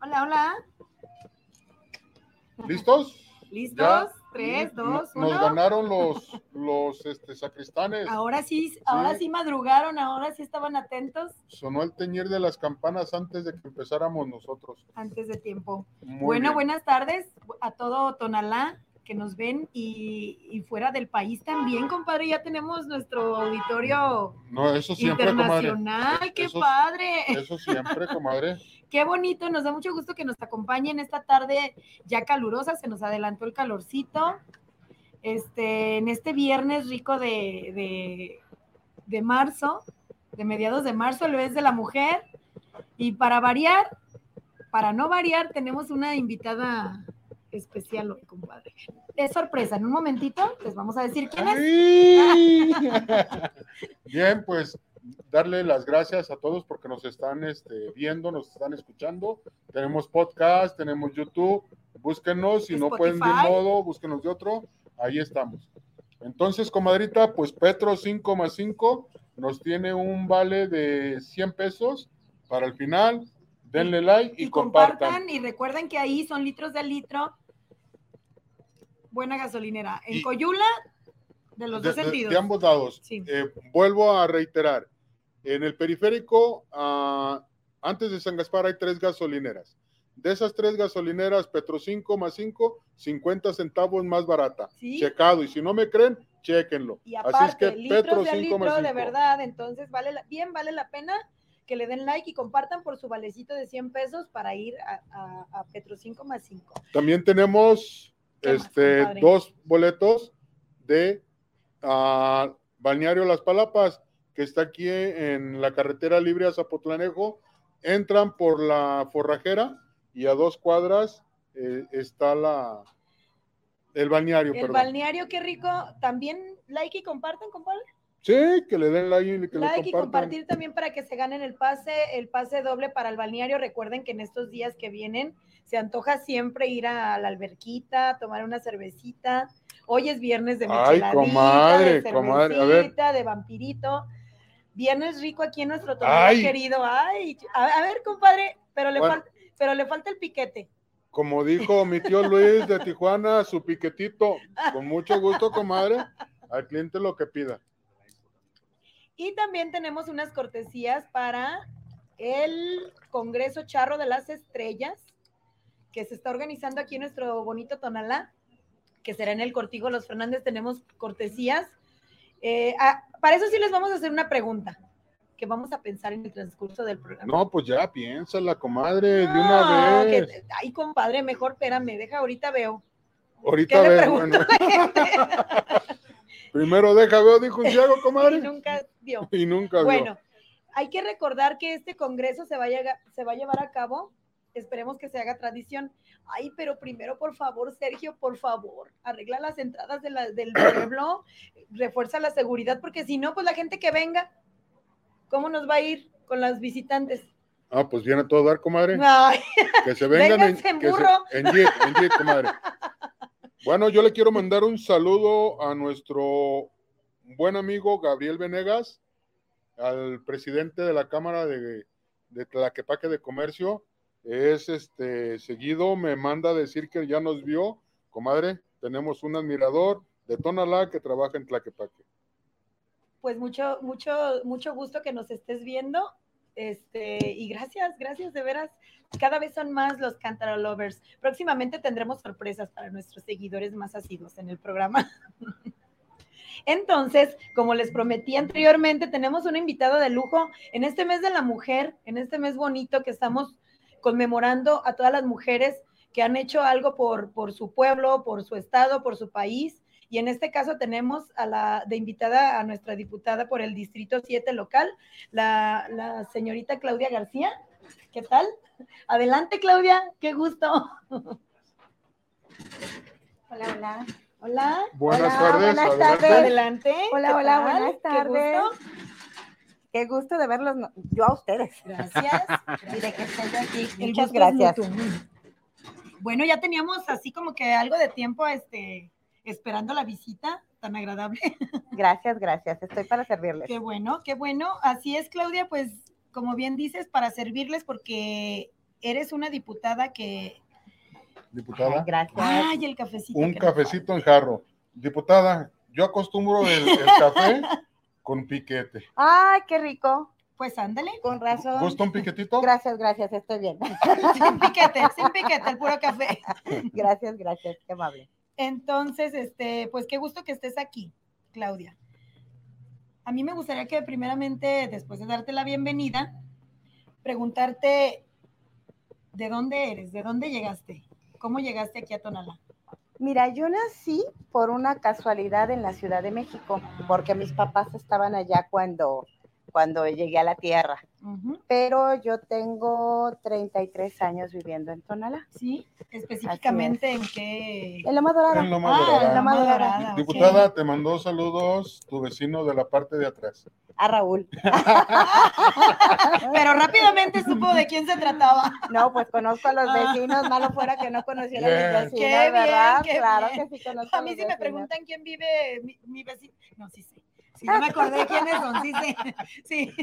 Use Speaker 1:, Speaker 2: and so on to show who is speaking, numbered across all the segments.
Speaker 1: Hola, hola.
Speaker 2: ¿Listos?
Speaker 1: ¿Listos?
Speaker 2: Ya.
Speaker 1: Tres, dos,
Speaker 2: Nos
Speaker 1: uno.
Speaker 2: ganaron los, los este, sacristanes.
Speaker 1: Ahora sí, ahora sí madrugaron, ahora sí estaban atentos
Speaker 2: Sonó el teñir de las campanas antes de que empezáramos nosotros.
Speaker 1: antes de tiempo.
Speaker 2: Muy
Speaker 1: bueno,
Speaker 2: bien.
Speaker 1: buenas tardes a todo Tonalá que nos ven y, y fuera del país también, compadre. Ya tenemos nuestro auditorio
Speaker 2: No, eso siempre, comadre.
Speaker 1: internacional. ¡Qué
Speaker 2: Eso-
Speaker 1: padre!
Speaker 2: Eso siempre, comadre.
Speaker 1: Qué bonito, nos da mucho gusto que nos acompañen esta tarde ya calurosa, se nos adelantó el calorcito. Este, en este viernes rico de, de, de marzo, de mediados de marzo, el mes de la mujer. Y para variar, para no variar, tenemos una invitada especial hoy, compadre. Es sorpresa, en un momentito les vamos a decir quién es.
Speaker 2: Bien, pues darle las gracias a todos porque nos están este, viendo, nos están escuchando. Tenemos podcast, tenemos YouTube. Búsquenos, si no pueden de un
Speaker 1: Spotify.
Speaker 2: modo, búsquenos de otro. Ahí estamos. Entonces, comadrita, pues Petro 5 más 5 nos tiene un vale de 100 pesos para el final. Denle like y,
Speaker 1: y
Speaker 2: compartan.
Speaker 1: compartan y recuerden que ahí son litros de litro. Buena gasolinera. En
Speaker 2: Y-
Speaker 1: Coyula, de los
Speaker 2: de,
Speaker 1: dos
Speaker 2: de-
Speaker 1: sentidos.
Speaker 2: de ambos lados.
Speaker 1: Sí.
Speaker 2: Eh, vuelvo a reiterar. En el periférico, ah, antes de San Gaspar hay tres gasolineras. De esas tres gasolineras, Petro 5 más 5, 50 centavos más barata.
Speaker 1: Sí.
Speaker 2: Checado. Y si no me creen, chequenlo.
Speaker 1: Y
Speaker 2: Así
Speaker 1: aparte,
Speaker 2: es que
Speaker 1: litros
Speaker 2: Petro
Speaker 1: de
Speaker 2: 5 más
Speaker 1: litro
Speaker 2: 5.
Speaker 1: de verdad, entonces vale la- bien vale la pena que le den like y compartan por su valecito de 100 pesos para ir a, a- a Petro 5 más 5.
Speaker 2: También tenemos
Speaker 1: ¿Qué más,
Speaker 2: este, dos boletos de ah, Balneario Las Palapas, que está aquí en la carretera libre a Zapotlanejo. Entran por la forrajera y a dos cuadras eh, está la el balneario.
Speaker 1: El
Speaker 2: perdón.
Speaker 1: balneario, qué rico. También like y compartan, compadre.
Speaker 2: Sí, que le den like y que
Speaker 1: like y compartir también para que se ganen el pase, el pase doble para el balneario. Recuerden que en estos días que vienen se antoja siempre ir a la alberquita, tomar una cervecita. Hoy es viernes de
Speaker 2: Ay, comadre,
Speaker 1: de
Speaker 2: comadre, a ver.
Speaker 1: cervecita, de vampirito. Viernes rico aquí en nuestro
Speaker 2: Ay.
Speaker 1: querido. Ay, a, a ver, compadre, pero le,
Speaker 2: Bueno.
Speaker 1: falta, pero le falta el piquete.
Speaker 2: Como dijo mi tío Luis de Tijuana, su piquetito. Con mucho gusto, comadre. Al cliente lo que pida.
Speaker 1: Y también tenemos unas cortesías para el Congreso Charro de las Estrellas, que se está organizando aquí en nuestro bonito Tonalá, que será en el Cortijo Los Fernández. Tenemos cortesías. Eh, ah, para eso sí les vamos a hacer una pregunta, que vamos a pensar en el transcurso del programa.
Speaker 2: No, pues ya piénsala, comadre, de una vez.
Speaker 1: que- ay, compadre, mejor espérame, deja, ahorita veo.
Speaker 2: Ahorita
Speaker 1: ¿Qué le
Speaker 2: veo.
Speaker 1: pregunto
Speaker 2: bueno. Primero deja veo, dijo un ciego,
Speaker 1: Y
Speaker 2: comadre.
Speaker 1: nunca dio.
Speaker 2: Y nunca vio.
Speaker 1: Bueno, hay que recordar que este congreso se va, a llega- se va a llevar a cabo. Esperemos que se haga tradición. Ay, pero primero, por favor, Sergio, por favor, arregla las entradas de la- del pueblo, refuerza la seguridad, porque si no, pues la gente que venga, ¿cómo nos va a ir con las visitantes?
Speaker 2: Ah, pues viene a todo dar, comadre.
Speaker 1: Ay,
Speaker 2: Que se vengan en,
Speaker 1: en
Speaker 2: que se-
Speaker 1: burro.
Speaker 2: en jeep, en comadre. Bueno, yo le quiero mandar un saludo a nuestro buen amigo Gabriel Venegas, al presidente de la Cámara de, de Tlaquepaque de Comercio. Es este seguido, me manda a decir que ya nos vio, comadre. Tenemos un admirador de Tonalá que trabaja en Tlaquepaque.
Speaker 1: pues mucho, mucho, mucho gusto que nos estés viendo. Este, y gracias, gracias de veras. Cada vez son más los Cántaro Lovers. Próximamente tendremos sorpresas para nuestros seguidores más asiduos en el programa. Entonces, como les prometí anteriormente, tenemos una invitada de lujo en este mes de la mujer, en este mes bonito que estamos conmemorando a todas las mujeres que han hecho algo por, por su pueblo, por su estado, por su país. Y en este caso tenemos a la de invitada a nuestra diputada por el Distrito 7 local, la, la señorita Claudia García. ¿Qué tal? Adelante, Claudia, qué gusto.
Speaker 3: Hola, hola.
Speaker 1: Hola.
Speaker 2: Buenas
Speaker 3: Hola,
Speaker 2: tardes.
Speaker 3: buenas tardes.
Speaker 1: Adelante.
Speaker 3: Hola,
Speaker 1: ¿qué
Speaker 3: hola, buenas
Speaker 1: Qué
Speaker 3: tardes.
Speaker 1: Gusto.
Speaker 3: Qué gusto de verlos, yo a ustedes.
Speaker 1: Gracias.
Speaker 3: Y de que estén aquí.
Speaker 1: El
Speaker 3: Muchas gracias.
Speaker 1: Bueno, ya teníamos así como que algo de tiempo este, esperando la visita tan agradable.
Speaker 3: Gracias, gracias. Estoy para servirles.
Speaker 1: Qué bueno, qué bueno. Así es, Claudia, pues como bien dices, para servirles porque eres una diputada que...
Speaker 2: Diputada,
Speaker 3: Gracias.
Speaker 1: Ay, el cafecito.
Speaker 2: un cafecito en jarro. Diputada, yo acostumbro el, el café con piquete.
Speaker 3: Ay, qué rico.
Speaker 1: Pues ándale,
Speaker 3: Con razón.
Speaker 2: ¿Gusta un piquetito?
Speaker 3: Gracias, gracias. Estoy bien.
Speaker 1: sin piquete, sin piquete, el puro café.
Speaker 3: Gracias, gracias. Qué amable.
Speaker 1: Entonces, este, pues qué gusto que estés aquí, Claudia. A mí me gustaría que primeramente, después de darte la bienvenida, preguntarte de dónde eres, de dónde llegaste, cómo llegaste aquí a Tonalá.
Speaker 3: Mira, yo nací por una casualidad en la Ciudad de México, porque mis papás estaban allá cuando, cuando llegué a la tierra. Pero yo tengo 33 años viviendo en Tonalá,
Speaker 1: Sí, específicamente en qué.
Speaker 3: en Loma Dorada.
Speaker 2: En Loma
Speaker 1: Ah,
Speaker 2: Dorada.
Speaker 1: en Loma
Speaker 3: Loma
Speaker 1: Dorada,
Speaker 3: Dorada.
Speaker 1: ok.
Speaker 2: Diputada, te mandó saludos tu vecino de la parte de atrás.
Speaker 3: A Raúl.
Speaker 1: Pero rápidamente supo de quién se trataba.
Speaker 3: No, pues conozco a los
Speaker 1: Ah.
Speaker 3: vecinos, malo fuera que no conociera a
Speaker 2: Bien.
Speaker 3: mis vecinos,
Speaker 1: Qué bien,
Speaker 3: ¿verdad?
Speaker 1: qué
Speaker 3: claro
Speaker 1: bien.
Speaker 3: que sí conozco
Speaker 1: A mí
Speaker 3: los
Speaker 1: si me preguntan quién vive mi, mi vecino. No, sí sé. Sí, ya me acordé quiénes son, sí sé. Sí.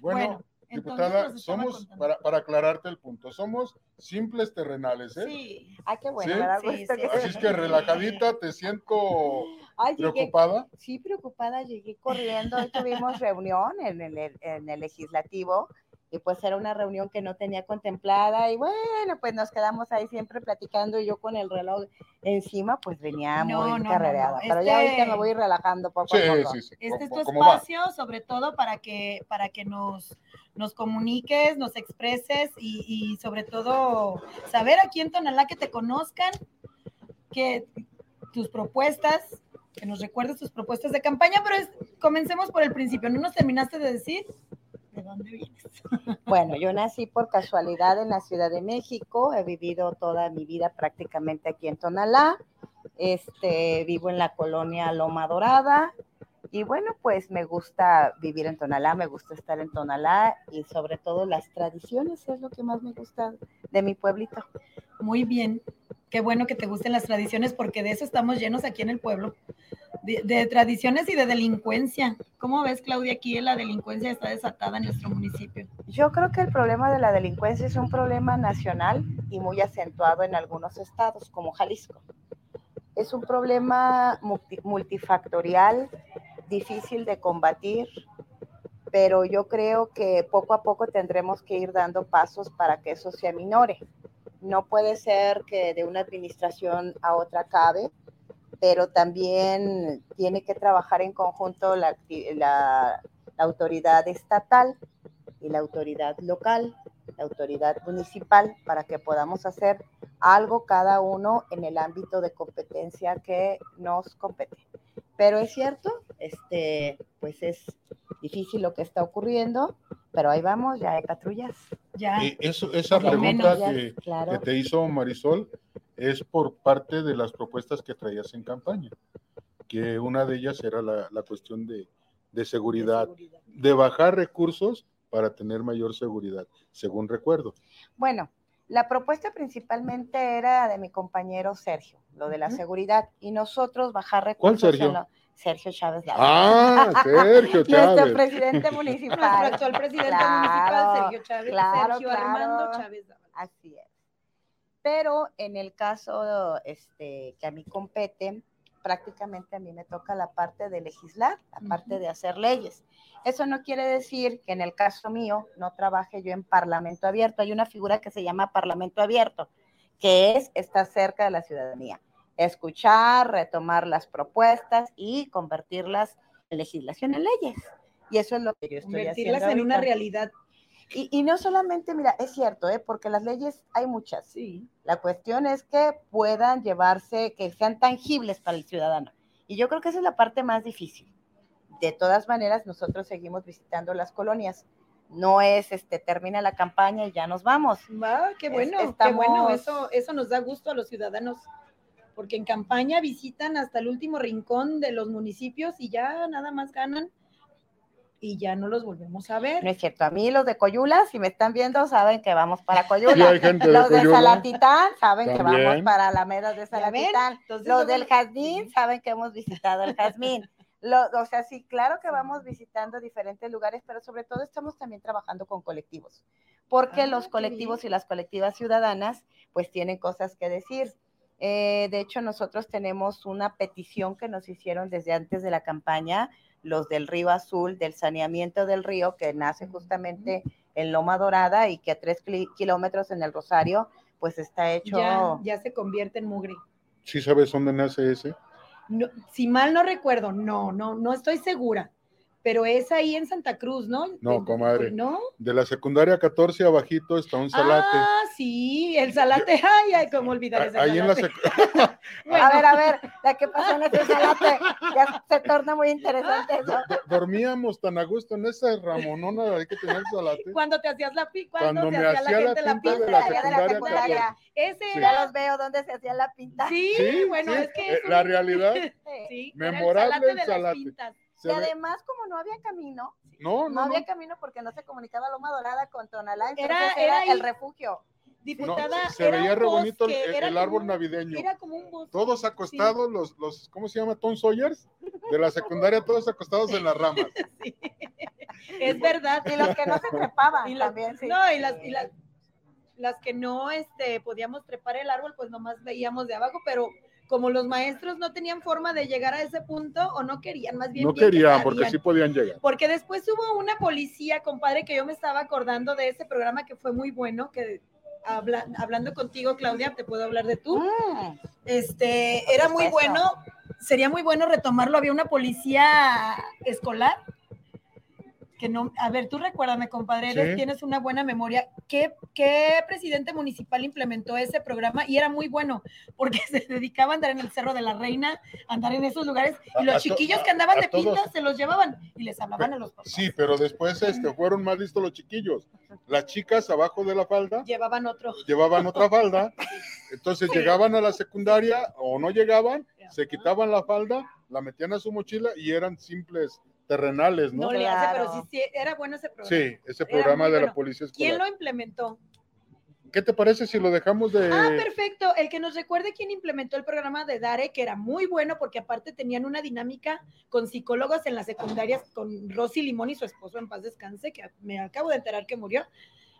Speaker 2: Bueno, diputada, somos, para, para aclararte el punto, somos simples terrenales, ¿eh?
Speaker 1: Sí.
Speaker 3: Ah, qué bueno,
Speaker 2: ¿Sí?
Speaker 3: me da
Speaker 1: Sí,
Speaker 3: gusto
Speaker 1: sí.
Speaker 3: que-
Speaker 2: Así es que relajadita, te siento
Speaker 3: Ay, llegué,
Speaker 2: preocupada.
Speaker 3: sí, preocupada, llegué corriendo. Hoy tuvimos reunión en el, en el legislativo y pues era una reunión que no tenía contemplada y bueno, pues nos quedamos ahí siempre platicando y yo con el reloj encima pues venía
Speaker 1: No,
Speaker 3: muy
Speaker 1: no,
Speaker 3: carrereada.
Speaker 1: no.
Speaker 3: Pero ya
Speaker 1: Este-
Speaker 3: ahorita me voy relajando poco
Speaker 2: Sí,
Speaker 3: a poco.
Speaker 2: sí, sí.
Speaker 1: Este es tu
Speaker 2: ¿Cómo- cómo va?
Speaker 1: espacio, sobre todo para que, para que nos, nos comuniques, nos expreses y, y sobre todo saber aquí en Tonalá que te conozcan, que tus propuestas, que nos recuerdes tus propuestas de campaña, pero es- comencemos por el principio. ¿No nos terminaste de decir de dónde vienes?
Speaker 3: Bueno, yo nací por casualidad en la Ciudad de México, he vivido toda mi vida prácticamente aquí en Tonalá, este, vivo en la colonia Loma Dorada y bueno, pues me gusta vivir en Tonalá, me gusta estar en Tonalá y sobre todo las tradiciones es lo que más me gusta de mi pueblito.
Speaker 1: Muy bien. Qué bueno que te gusten las tradiciones porque de eso estamos llenos aquí en el pueblo. De, tradiciones y de delincuencia. ¿Cómo ves, Claudia? Aquí la delincuencia está desatada en nuestro municipio.
Speaker 3: Yo creo que el problema de la delincuencia es un problema nacional y muy acentuado en algunos estados, como Jalisco. Es un problema multi- multifactorial, difícil de combatir, pero yo creo que poco a poco tendremos que ir dando pasos para que eso se aminore. No puede ser que de una administración a otra acabe, pero también tiene que trabajar en conjunto la autoridad estatal y la autoridad local, la autoridad municipal, para que podamos hacer algo cada uno en el ámbito de competencia que nos compete. Pero es cierto, este, pues es difícil lo que está ocurriendo, pero ahí vamos, ya hay patrullas.
Speaker 1: Ya.
Speaker 2: Eh, eso, esa pregunta
Speaker 1: menos,
Speaker 3: ya,
Speaker 2: que,
Speaker 3: claro.
Speaker 2: que te hizo Marisol es por parte de las propuestas que traías en campaña, que una de ellas era la, la cuestión de, de seguridad, de bajar recursos para tener mayor seguridad, según recuerdo.
Speaker 3: Bueno, la propuesta principalmente era de mi compañero Sergio, lo de la seguridad, y nosotros bajar
Speaker 2: ¿Cuál
Speaker 3: recursos.
Speaker 2: Sergio?
Speaker 3: en lo- Sergio Chávez Lara.
Speaker 2: Ah, Sergio
Speaker 3: Nuestro
Speaker 2: Chávez.
Speaker 3: presidente
Speaker 1: Nuestro
Speaker 3: municipal.
Speaker 1: actual presidente municipal,
Speaker 3: Claro,
Speaker 1: Sergio Chávez.
Speaker 3: claro,
Speaker 1: Sergio
Speaker 3: claro.
Speaker 1: Armando Chávez.
Speaker 3: Así es. Pero en el caso este, que a mí compete, prácticamente a mí me toca la parte de legislar, la parte de hacer leyes. Eso no quiere decir que en el caso mío no trabaje yo en Parlamento Abierto. Hay una figura que se llama Parlamento Abierto, que es estar cerca de la ciudadanía, escuchar, retomar las propuestas y convertirlas en legislación, en leyes. Y eso es lo que yo estoy
Speaker 1: Convertirlas
Speaker 3: haciendo.
Speaker 1: en una realidad.
Speaker 3: Y, y no solamente, mira, es cierto, ¿eh? porque las leyes hay muchas.
Speaker 1: Sí.
Speaker 3: La cuestión es que puedan llevarse, que sean tangibles para el ciudadano. Y yo creo que esa es la parte más difícil. De todas maneras, nosotros seguimos visitando las colonias. No es, este, termina la campaña y ya nos vamos.
Speaker 1: Va, qué bueno, qué
Speaker 3: estamos-
Speaker 1: bueno. Eso, eso nos da gusto a los ciudadanos. Porque en campaña visitan hasta el último rincón de los municipios y ya nada más ganan y ya no los volvemos a ver.
Speaker 3: No es cierto, a mí los de Coyula, si me están viendo, saben que vamos para Coyula.
Speaker 2: Sí, de
Speaker 3: los de
Speaker 2: Coyula.
Speaker 3: Salatitán saben que vamos para Alameda de? Salatitán.
Speaker 1: Entonces,
Speaker 3: Los del Jazmín saben que hemos visitado el Jazmín. Lo- o sea, sí, claro que vamos visitando diferentes lugares, pero sobre todo estamos también trabajando con colectivos, porque
Speaker 1: Ah,
Speaker 3: los colectivos
Speaker 1: bien.
Speaker 3: y las colectivas ciudadanas pues tienen cosas que decir. Eh, de hecho, nosotros tenemos una petición que nos hicieron desde antes de la campaña, los del Río Azul, del saneamiento del río, que nace justamente en Loma Dorada y que a tres kil- kilómetros en el Rosario, pues está hecho...
Speaker 1: ya, ya se convierte en mugre.
Speaker 2: ¿Sí sabes dónde nace ese?
Speaker 1: No, si mal no recuerdo, no, no, no estoy segura, pero es ahí en Santa Cruz, ¿no?
Speaker 2: No, comadre.
Speaker 1: ¿No?
Speaker 2: De la secundaria 14 abajito está un salate.
Speaker 1: Ah, sí, el salate. Ay, ay, cómo olvidar ese
Speaker 2: Ahí en la
Speaker 1: Bueno,
Speaker 3: A ver, a ver, ¿de qué pasó en ese salate? Ya se torna muy interesante eso.
Speaker 2: do- dormíamos tan a gusto en esa ramonona de que tenía el salate.
Speaker 1: cuando te hacías la pi, cuando,
Speaker 2: Cuando
Speaker 1: se
Speaker 2: me
Speaker 1: hacía la
Speaker 2: la
Speaker 1: gente la
Speaker 2: pinta de
Speaker 1: pinta
Speaker 2: la
Speaker 3: de la
Speaker 2: secundaria.
Speaker 1: Ese
Speaker 2: Sí.
Speaker 3: Ya los veo donde se hacía la pinta.
Speaker 1: sí,
Speaker 2: Sí,
Speaker 1: bueno,
Speaker 2: sí,
Speaker 1: es que
Speaker 2: eh, la realidad
Speaker 1: sí,
Speaker 2: memorable
Speaker 1: el salate de las pintas.
Speaker 2: Se
Speaker 3: Y
Speaker 2: ve-
Speaker 3: además, como no había camino,
Speaker 2: No,
Speaker 3: no,
Speaker 2: no, no.
Speaker 3: había camino porque no se comunicaba Loma Dorada con Tonalá, entonces
Speaker 1: Era-
Speaker 3: era,
Speaker 1: era ahí.
Speaker 3: el refugio.
Speaker 2: No,
Speaker 1: Diputada,
Speaker 2: se
Speaker 1: era
Speaker 2: veía re bonito el,
Speaker 1: bosque,
Speaker 2: el-
Speaker 1: era
Speaker 2: el
Speaker 1: como
Speaker 2: árbol
Speaker 1: un-
Speaker 2: navideño.
Speaker 1: Era como un bosque.
Speaker 2: Todos acostados, los, los, ¿cómo se llama? Tom Sawyers, de la secundaria, todos acostados en las ramas.
Speaker 1: Sí. Es verdad.
Speaker 3: Y los que no se trepaban
Speaker 1: Y las-
Speaker 3: también, sí.
Speaker 1: No, y las, y las, las que no este, podíamos trepar el árbol, pues nomás veíamos de abajo, pero como los maestros no tenían forma de llegar a ese punto o no querían, más bien.
Speaker 2: No
Speaker 1: bien que
Speaker 2: querían, porque sí podían llegar.
Speaker 1: Porque después hubo una policía, compadre, que yo me estaba acordando de ese programa que fue muy bueno, que habla- hablando contigo, Claudia, te puedo hablar de tú.
Speaker 3: Mm,
Speaker 1: Este, era muy bueno, sería muy bueno retomarlo. Había una policía escolar que no, a ver, tú recuérdame, compadre, eres-
Speaker 2: Sí.
Speaker 1: tienes una buena memoria. ¿Qué, ¿Qué presidente municipal implementó ese programa? Y era muy bueno, porque se dedicaba a andar en el Cerro de la Reina, andar en esos lugares,
Speaker 2: A-
Speaker 1: y los
Speaker 2: a
Speaker 1: chiquillos que andaban
Speaker 2: a
Speaker 1: de pintas se los llevaban y les hablaban a los papás.
Speaker 2: Sí, pero después este, fueron más listos los chiquillos. Las chicas abajo de la falda
Speaker 1: Llevaban otro.
Speaker 2: llevaban otra falda, entonces
Speaker 1: Sí.
Speaker 2: llegaban a la secundaria o no llegaban, se quitaban la falda, la metían a su mochila y eran simples terrenales, ¿no?
Speaker 1: No le hace, pero sí, sí, era bueno ese programa.
Speaker 2: Sí, ese programa de la policía
Speaker 1: ¿Quién
Speaker 2: escolar.
Speaker 1: lo implementó?
Speaker 2: ¿Qué te parece si lo dejamos de...
Speaker 1: Ah, perfecto. El que nos recuerde quién implementó el programa de Dare, que era muy bueno porque aparte tenían una dinámica con psicólogos en las secundarias, con Rosy Limón y su esposo en paz descanse, que me acabo de enterar que murió.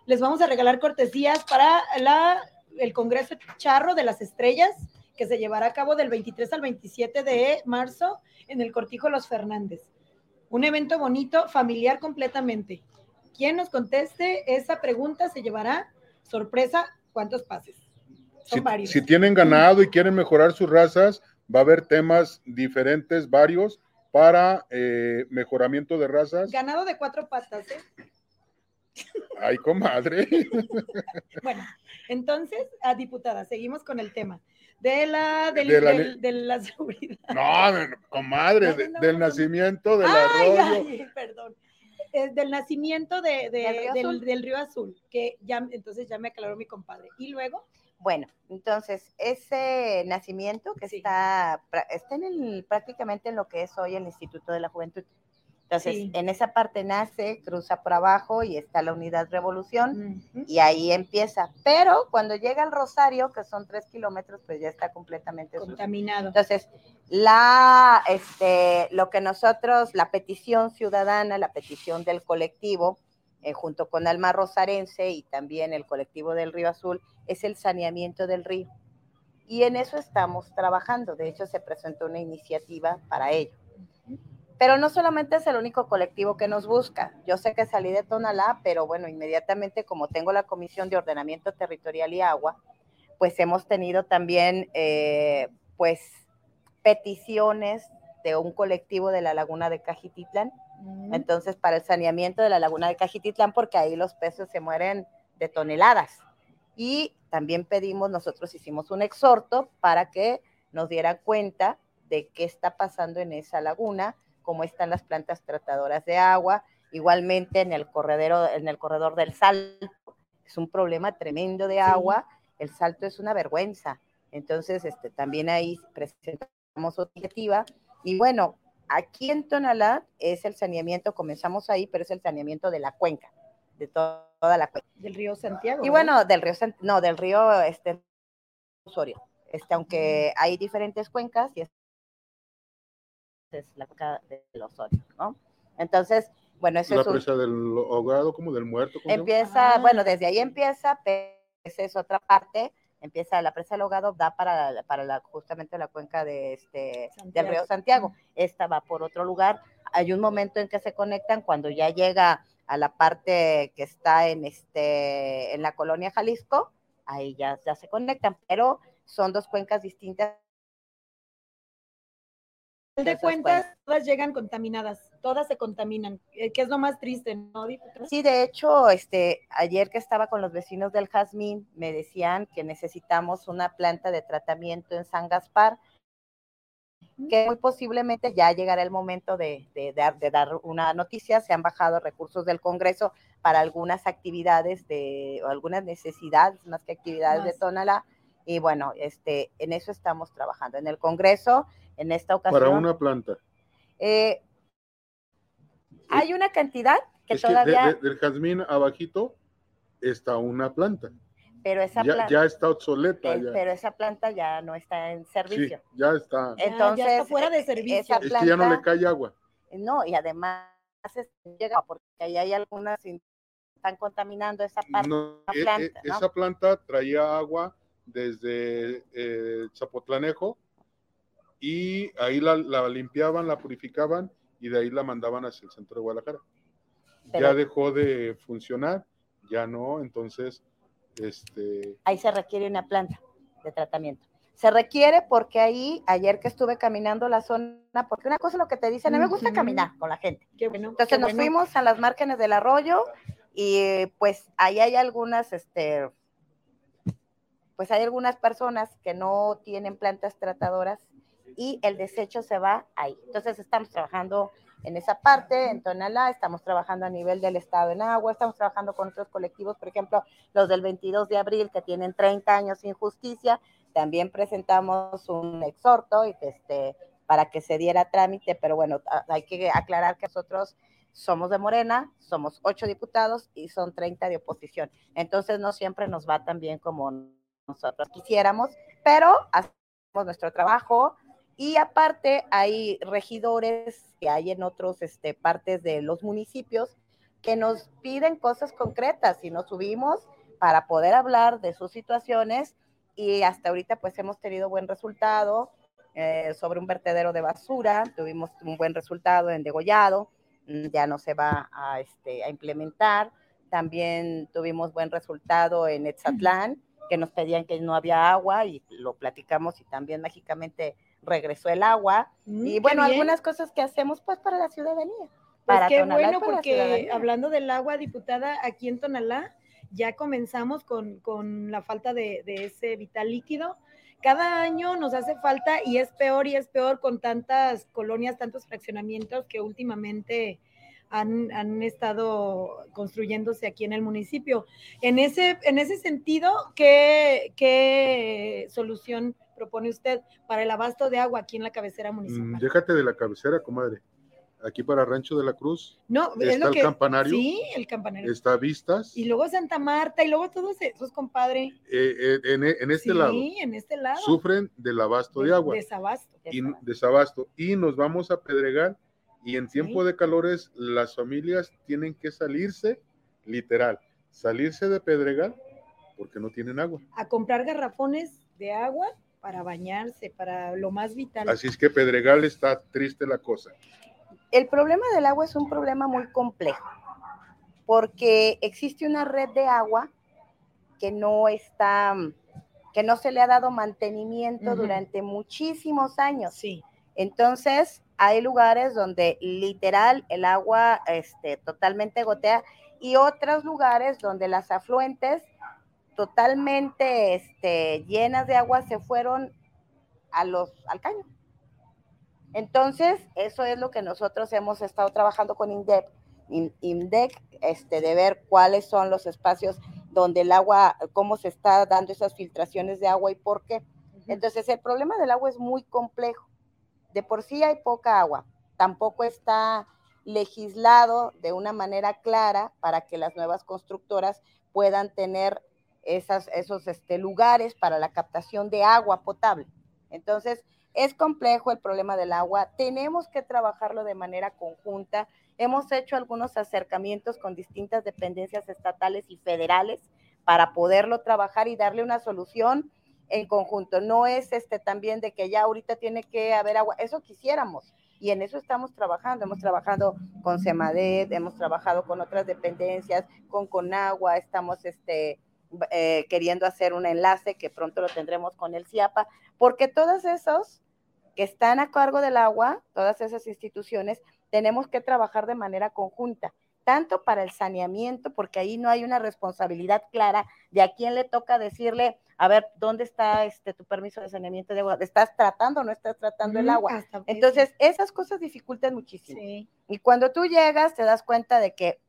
Speaker 1: Les vamos a regalar cortesías para la, el Congreso Charro de las Estrellas, que se llevará a cabo del 23 al 27 de marzo en el Cortijo Los Fernández. Un evento bonito, familiar completamente. Quien nos conteste esa pregunta se llevará sorpresa, ¿cuántos pases? Son
Speaker 2: si,
Speaker 1: varios.
Speaker 2: si tienen ganado y quieren mejorar sus razas, va a haber temas diferentes, varios, para eh, mejoramiento de razas.
Speaker 1: Ganado de cuatro patas, ¿eh?
Speaker 2: Ay, comadre.
Speaker 1: Bueno, entonces, a diputada, seguimos con el tema de la, del,
Speaker 2: De la
Speaker 1: del- de la seguridad.
Speaker 2: No, comadre,
Speaker 1: No,
Speaker 2: de-
Speaker 1: no,
Speaker 2: del
Speaker 1: no, no.
Speaker 2: nacimiento del
Speaker 1: Ay,
Speaker 2: arroyo.
Speaker 1: ay, perdón. Eh, del nacimiento de, de-
Speaker 3: ¿Del Río
Speaker 1: del,
Speaker 3: Azul?
Speaker 1: del río Azul, que ya, entonces ya me aclaró mi compadre. Y luego,
Speaker 3: Bueno, entonces, ese nacimiento que
Speaker 1: Sí.
Speaker 3: está, está en el, prácticamente en lo que es hoy el Instituto de la Juventud. Entonces,
Speaker 1: Sí.
Speaker 3: en esa parte nace, cruza por abajo y está la Unidad Revolución. y ahí empieza. Pero cuando llega al Rosario, que son tres kilómetros, pues ya está completamente sucio.
Speaker 1: contaminado.
Speaker 3: Entonces, la, este, lo que nosotros, la petición ciudadana, la petición del colectivo, eh, junto con Alma Rosarense y también el colectivo del Río Azul, es el saneamiento del río. Y en eso estamos trabajando. De hecho, se presentó una iniciativa para ello. Pero no solamente es el único colectivo que nos busca. Yo sé que salí de Tonalá, pero bueno, inmediatamente como tengo la Comisión de Ordenamiento Territorial y Agua, pues hemos tenido también, eh, pues, peticiones de un colectivo de la Laguna de Cajititlán. Entonces, para el saneamiento de la Laguna de Cajititlán, porque ahí los peces se mueren de toneladas. Y también pedimos, nosotros hicimos un exhorto para que nos dieran cuenta de qué está pasando en esa laguna, cómo están las plantas tratadoras de agua, igualmente en el corredero, en el corredor del Salto, es un problema tremendo de agua, el Salto es una vergüenza. Entonces, este, también ahí presentamos otra iniciativa y bueno, Aquí en Tonalá es el saneamiento, comenzamos ahí, pero es el saneamiento de la cuenca, de toda la cuenca.
Speaker 1: Del río Santiago.
Speaker 3: Y bueno, del río, no, del río este, Osorio. Este, aunque hay diferentes cuencas y es la cuenca del Osorio, ¿no? Entonces, bueno, eso
Speaker 2: la
Speaker 3: es un,
Speaker 2: presa del ahogado, como del muerto. ¿cómo
Speaker 3: empieza,
Speaker 1: Ah.
Speaker 3: bueno, desde ahí empieza, pero esa es otra parte. Empieza la presa del ahogado, da para, la- para la, justamente la cuenca de este, del río
Speaker 1: Santiago.
Speaker 3: Santiago. Esta va por otro lugar. Hay un momento en que se conectan cuando ya llega a la parte que está en, este, en la colonia Jalisco, ahí ya, ya se conectan, pero son dos cuencas distintas.
Speaker 1: De cuentas, todas llegan contaminadas, todas se contaminan, eh, que es lo más triste, ¿no?
Speaker 3: Sí, de hecho, este, ayer que estaba con los vecinos del Jazmín, me decían que necesitamos una planta de tratamiento en San Gaspar, que muy posiblemente ya llegará el momento de, de dar, de dar una noticia. Se han bajado recursos del Congreso para algunas actividades de, o algunas necesidades más que actividades de. Tonalá. Y bueno, este, en eso estamos trabajando. En el Congreso, en esta ocasión.
Speaker 2: Para una planta.
Speaker 3: eh, hay una cantidad que
Speaker 2: es que de-
Speaker 3: todavía,
Speaker 2: de- del jazmín abajito está una planta.
Speaker 3: pero esa
Speaker 2: Ya,
Speaker 3: planta.
Speaker 2: ya está obsoleta.
Speaker 3: Eh,
Speaker 2: ya.
Speaker 3: pero esa planta ya no está en
Speaker 2: Sí,
Speaker 3: servicio.
Speaker 2: ya está.
Speaker 1: Ya
Speaker 3: Entonces,
Speaker 1: está fuera de
Speaker 3: eh,
Speaker 1: servicio.
Speaker 3: esa
Speaker 2: Es que ya no le
Speaker 3: planta-
Speaker 2: cae agua.
Speaker 3: No, y además es- llega porque ahí hay algunas que están contaminando esa parte.
Speaker 2: No,
Speaker 3: la
Speaker 2: e- e-
Speaker 3: planta, ¿no?
Speaker 2: Esa planta traía agua desde eh, Zapotlanejo y ahí la, la limpiaban, la purificaban y de ahí la mandaban hacia el centro de Guadalajara.
Speaker 3: Pero-
Speaker 2: Ya dejó de funcionar, ya no, entonces, este,
Speaker 3: Ahí se requiere una planta de tratamiento. Se requiere porque ahí, ayer que estuve caminando la zona, porque una cosa es lo que te dicen, a mí me gusta caminar con la gente.
Speaker 1: Qué bueno.
Speaker 3: Entonces
Speaker 1: qué
Speaker 3: nos
Speaker 1: bueno.
Speaker 3: fuimos a las márgenes del arroyo y pues ahí hay algunas, este, pues hay algunas personas que no tienen plantas tratadoras y el desecho se va ahí. Entonces estamos trabajando en esa parte, en Tonalá, estamos trabajando a nivel del Estado en agua, estamos trabajando con otros colectivos, por ejemplo, los del 22 de abril que tienen 30 años sin justicia, también presentamos un exhorto y este, para que se diera trámite, pero bueno, hay que aclarar que nosotros somos de Morena, somos ocho diputados y son 30 de oposición. Entonces no siempre nos va tan bien como nosotros quisiéramos, pero hacemos nuestro trabajo y aparte hay regidores que hay en otras este, partes de los municipios que nos piden cosas concretas y nos subimos para poder hablar de sus situaciones. Y hasta ahorita pues hemos tenido buen resultado eh, sobre un vertedero de basura, tuvimos un buen resultado en Degollado, mm, ya no se va a, este, a implementar, también tuvimos buen resultado en Etzatlán, que nos pedían que no había agua y lo platicamos y también mágicamente regresó el agua.
Speaker 1: Mm,
Speaker 3: y bueno, algunas cosas que hacemos pues para la ciudadanía.
Speaker 1: Pues
Speaker 3: Para
Speaker 1: qué
Speaker 3: Tonalá
Speaker 1: bueno,
Speaker 3: para
Speaker 1: porque hablando del agua, diputada, aquí en Tonalá ya comenzamos con, con la falta de, de ese vital líquido. Cada año nos hace falta y es peor y es peor con tantas colonias, tantos fraccionamientos que últimamente han, han estado construyéndose aquí en el municipio. En ese, en ese sentido, ¿qué, ¿qué solución propone usted para el abasto de agua aquí en la cabecera
Speaker 2: mm,
Speaker 1: municipal?
Speaker 2: déjate de la cabecera, comadre. Aquí para Rancho de la Cruz
Speaker 1: No, es
Speaker 2: está
Speaker 1: lo
Speaker 2: el
Speaker 1: que...
Speaker 2: campanario,
Speaker 1: Sí, el campanario.
Speaker 2: está Vistas,
Speaker 1: Y luego Santa Marta y luego todos esos, compadre.
Speaker 2: eh, eh, en, en este
Speaker 1: sí,
Speaker 2: lado
Speaker 1: en este lado.
Speaker 2: sufren del abasto de, agua.
Speaker 1: Desabasto.
Speaker 2: y desabasto y nos vamos a Pedregal y en tiempo
Speaker 1: Sí.
Speaker 2: de calores las familias tienen que salirse, literal, salirse de Pedregal porque no tienen agua.
Speaker 1: A comprar garrafones de agua para bañarse, para lo más vital.
Speaker 2: Así es que Pedregal está triste la cosa.
Speaker 3: El problema del agua es un problema muy complejo, porque existe una red de agua que no está, que no se le ha dado mantenimiento durante muchísimos años.
Speaker 1: Sí.
Speaker 3: Entonces, hay lugares donde literal el agua este, totalmente gotea y otros lugares donde las afluentes totalmente este, llenas de agua se fueron a los, al caño. Entonces, eso es lo que nosotros hemos estado trabajando con INDEP, In- INDEC, este, de ver cuáles son los espacios donde el agua, cómo se está dando esas filtraciones de agua y por qué. Entonces, el problema del agua es muy complejo. De por sí hay poca agua. tampoco está legislado de una manera clara para que las nuevas constructoras puedan tener esos este, lugares para la captación de agua potable. Entonces, es complejo el problema del agua, tenemos que trabajarlo de manera conjunta. Hemos hecho algunos acercamientos con distintas dependencias estatales y federales para poderlo trabajar y darle una solución en conjunto. No es este también de que ya ahorita tiene que haber agua, eso quisiéramos, y en eso estamos trabajando. Hemos trabajado con Semadet, hemos trabajado con otras dependencias, con Conagua, estamos este, eh, queriendo hacer un enlace que pronto lo tendremos con el CIAPA, porque todos esos que están a cargo del agua, todas esas instituciones, tenemos que trabajar de manera conjunta, tanto para el saneamiento, porque ahí no hay una responsabilidad clara de a quién le toca decirle, a ver, ¿dónde está este tu permiso de saneamiento de agua? ¿Estás tratando o no estás tratando el agua? Entonces, esas cosas dificultan muchísimo. Y cuando tú llegas, te das cuenta de que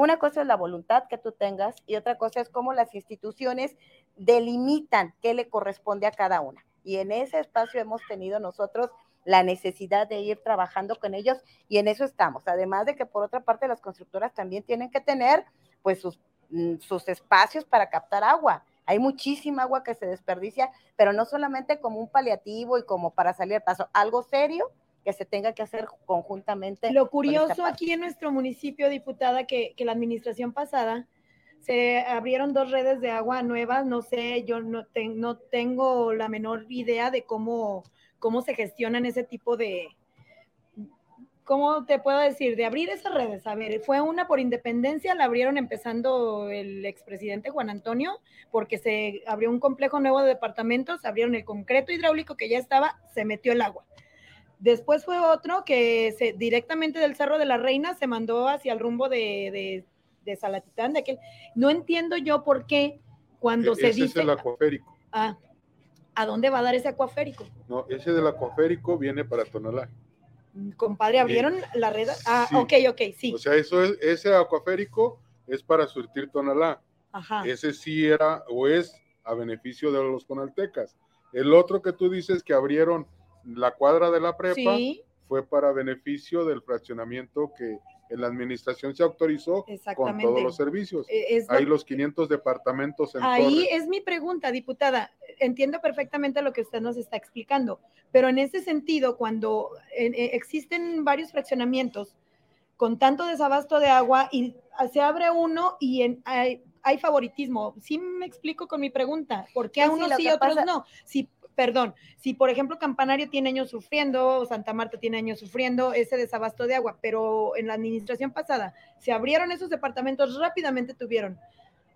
Speaker 3: una cosa es la voluntad que tú tengas y otra cosa es cómo las instituciones delimitan qué le corresponde a cada una. Y en ese espacio hemos tenido nosotros la necesidad de ir trabajando con ellos y en eso estamos. Además de que por otra parte las constructoras también tienen que tener pues sus, mm, sus espacios para captar agua hay muchísima agua que se desperdicia, pero no solamente como un paliativo y como para salir al paso, algo serio que se tenga que hacer conjuntamente.
Speaker 1: Lo curioso aquí en nuestro municipio, diputada, que, que la administración pasada se abrieron dos redes de agua nuevas, no sé, yo no, no tengo la menor idea de cómo, cómo se gestionan ese tipo de, ¿cómo te puedo decir? De abrir esas redes. A ver, fue una por independencia, la abrieron empezando el expresidente Juan Antonio, porque se abrió un complejo nuevo de departamentos, abrieron el concreto hidráulico que ya estaba, se metió el agua. Después fue otro que se, directamente del Cerro de la Reina se mandó hacia el rumbo de, de, de Salatitán, de aquel. No entiendo yo por qué cuando e-, se dice...
Speaker 2: es el acuaférico.
Speaker 1: Ah, ¿a dónde va a dar ese acuaférico?
Speaker 2: No, ese del acuaférico viene para Tonalá.
Speaker 1: Compadre, ¿abrieron la red? Ah, ok, ok, sí.
Speaker 2: O sea, eso es, ese acuaférico es para surtir Tonalá. Ajá. Ese sí era o es a beneficio de los conaltecas. El otro que tú dices que abrieron la cuadra de la prepa fue para beneficio del fraccionamiento que en la administración se autorizó con todos los servicios. E, Hay los 500 departamentos
Speaker 1: en Ahí es mi pregunta, diputada. Entiendo perfectamente lo que usted nos está explicando, pero en ese sentido, cuando e, existen varios fraccionamientos con tanto desabasto de agua y se abre uno y en, hay, favoritismo. Sí me explico con mi pregunta, ¿por qué a unos sí y otros no? Si perdón, si por ejemplo Campanario tiene años sufriendo, Santa Marta tiene años sufriendo ese desabasto de agua, pero en la administración pasada se abrieron esos departamentos, rápidamente tuvieron.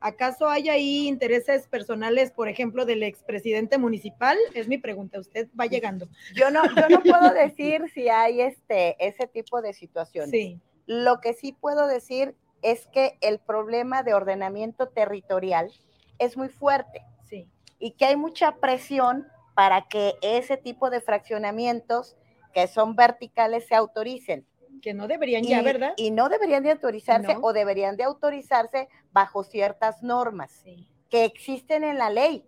Speaker 1: ¿Acaso hay ahí intereses personales, por ejemplo, del expresidente municipal? Es mi pregunta, usted va llegando.
Speaker 3: Yo no, yo no puedo decir si hay este, ese tipo de situaciones. Sí. Lo que sí puedo decir es que el problema de ordenamiento territorial es muy fuerte. Sí. Y que hay mucha presión para que ese tipo de fraccionamientos que son verticales se autoricen.
Speaker 1: Que no deberían ya, ¿verdad?
Speaker 3: Y no deberían de autorizarse o deberían de autorizarse bajo ciertas normas que existen en la ley,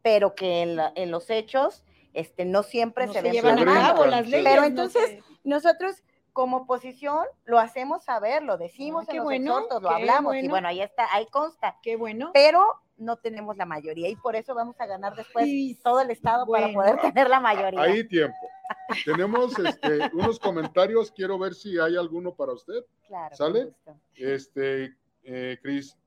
Speaker 3: pero que en, los hechos este, no siempre se,
Speaker 1: llevan a cabo las leyes.
Speaker 3: Pero entonces nosotros como oposición lo hacemos saber, lo decimos en los bueno, lo hablamos y bueno, ahí está, ahí consta.
Speaker 1: Qué bueno.
Speaker 3: Pero no tenemos la mayoría y por eso vamos a ganar después todo el Estado para poder tener la mayoría.
Speaker 2: Hay tiempo. Tenemos este, unos comentarios, quiero ver si hay alguno para usted. Claro. ¿Sale? Este, eh,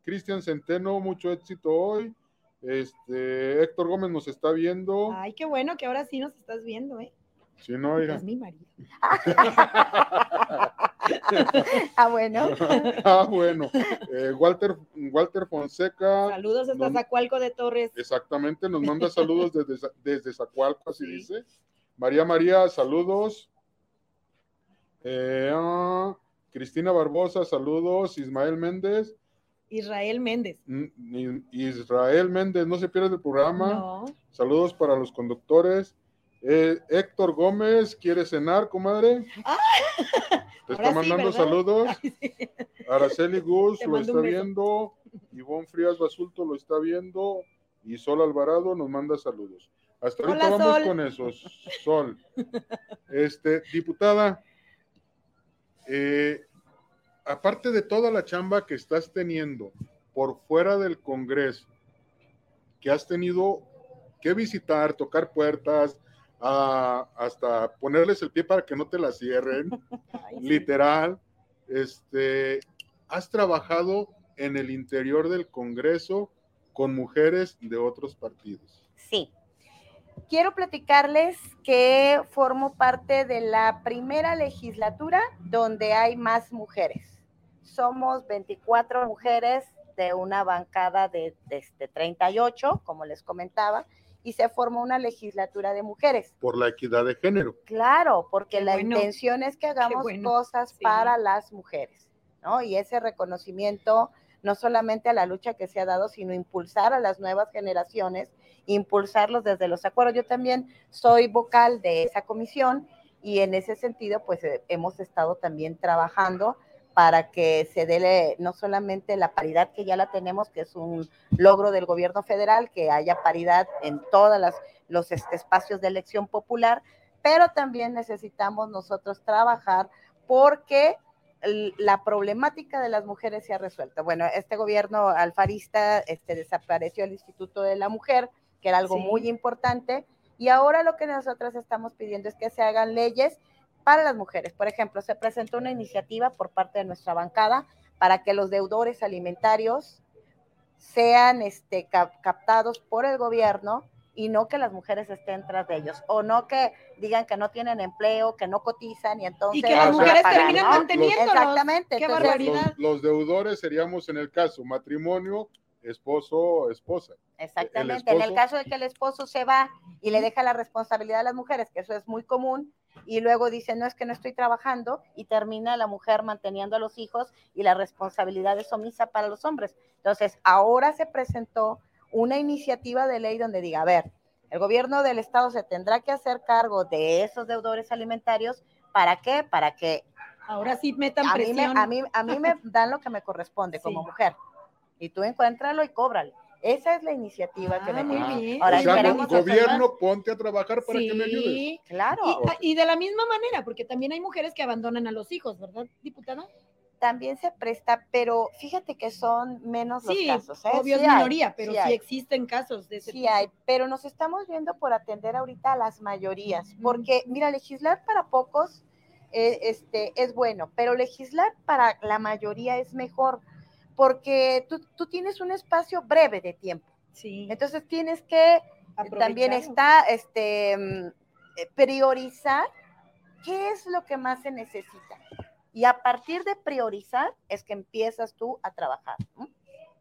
Speaker 2: Cristian Centeno, mucho éxito hoy. Este, Héctor Gómez nos está viendo.
Speaker 1: Ay, qué bueno que ahora sí nos estás viendo, ¿eh?
Speaker 2: Sí, no,
Speaker 1: Es mi marido.
Speaker 3: ah, bueno.
Speaker 2: ah, bueno. Eh, Walter, Walter Fonseca.
Speaker 1: Saludos hasta Zacualco de Torres.
Speaker 2: Exactamente, nos manda saludos desde, desde Zacualco, así dice. María María, saludos. Eh, ah, Cristina Barbosa, saludos. Ismael Méndez.
Speaker 1: Israel Méndez.
Speaker 2: Mm, Israel Méndez, no se pierde el programa. No. Saludos para los conductores. Eh, Héctor Gómez, ¿quiere cenar, comadre? Ah, Te está mandando saludos. Araceli Gus lo está viendo. Ivonne Frías Basulto lo está viendo. Y Sol Alvarado nos manda saludos. Hasta ahorita vamos con esos. Sol. Este, diputada, eh, aparte de toda la chamba que estás teniendo por fuera del Congreso, que has tenido que visitar, tocar puertas, hasta ponerles el pie para que no te la cierren, literal, este, has trabajado en el interior del Congreso con mujeres de otros partidos.
Speaker 3: Sí. Quiero platicarles que formo parte de la primera legislatura donde hay más mujeres. Somos 24 mujeres de una bancada de, de, 38, como les comentaba, y se formó una legislatura de mujeres.
Speaker 2: Por la equidad de género.
Speaker 3: Claro, porque la intención es que hagamos cosas para las mujeres, ¿no? Y ese reconocimiento no solamente a la lucha que se ha dado, sino impulsar a las nuevas generaciones, impulsarlos desde los acuerdos. Yo también soy vocal de esa comisión y en ese sentido, pues eh, hemos estado también trabajando para que se dé no solamente la paridad que ya la tenemos, que es un logro del gobierno federal, que haya paridad en todos los este, espacios de elección popular, pero también necesitamos nosotros trabajar porque la problemática de las mujeres se ha resuelto. Bueno, este gobierno alfarista este, desapareció el Instituto de la Mujer, que era algo muy importante, y ahora lo que nosotros estamos pidiendo es que se hagan leyes para las mujeres. Por ejemplo, se presentó una iniciativa por parte de nuestra bancada para que los deudores alimentarios sean este, captados por el gobierno y no que las mujeres estén tras de ellos, o no que digan que no tienen empleo, que no cotizan y entonces...
Speaker 1: Y que las mujeres terminan manteniendo.
Speaker 3: Exactamente.
Speaker 1: Qué barbaridad.
Speaker 2: Los, deudores seríamos en el caso matrimonio, esposo, esposa.
Speaker 3: Exactamente. En el caso de que el esposo se va y le deja la responsabilidad a las mujeres, que eso es muy común, y luego dice, no es que no estoy trabajando, y termina la mujer manteniendo a los hijos y la responsabilidad es omisa para los hombres. Entonces, ahora se presentó una iniciativa de ley donde diga, a ver, el gobierno del estado se tendrá que hacer cargo de esos deudores alimentarios, ¿para qué? Para que
Speaker 1: ahora sí metan a
Speaker 3: presión. Mí me, a, mí, a mí me dan lo que me corresponde como mujer. Y tú encuéntralo y cóbrale. Esa es la iniciativa que
Speaker 1: me
Speaker 3: ah,
Speaker 1: muy bien.
Speaker 2: Ahora, o gobierno, ponte a trabajar para que me ayudes.
Speaker 3: Claro.
Speaker 1: Y, y, de la misma manera, porque también hay mujeres que abandonan a los hijos, ¿verdad, diputada?
Speaker 3: también se presta, pero fíjate que son menos los casos. ¿eh?
Speaker 1: Obvio es minoría, pero sí, existen casos de ese
Speaker 3: sí hay, pero nos estamos viendo por atender ahorita a las mayorías, porque mira, legislar para pocos eh, este, es bueno, pero legislar para la mayoría es mejor, porque tú, tú tienes un espacio breve de tiempo.
Speaker 1: Sí.
Speaker 3: Entonces tienes que también está, este, mm, eh, priorizar qué es lo que más se necesita y a partir de priorizar es que empiezas tú a trabajar.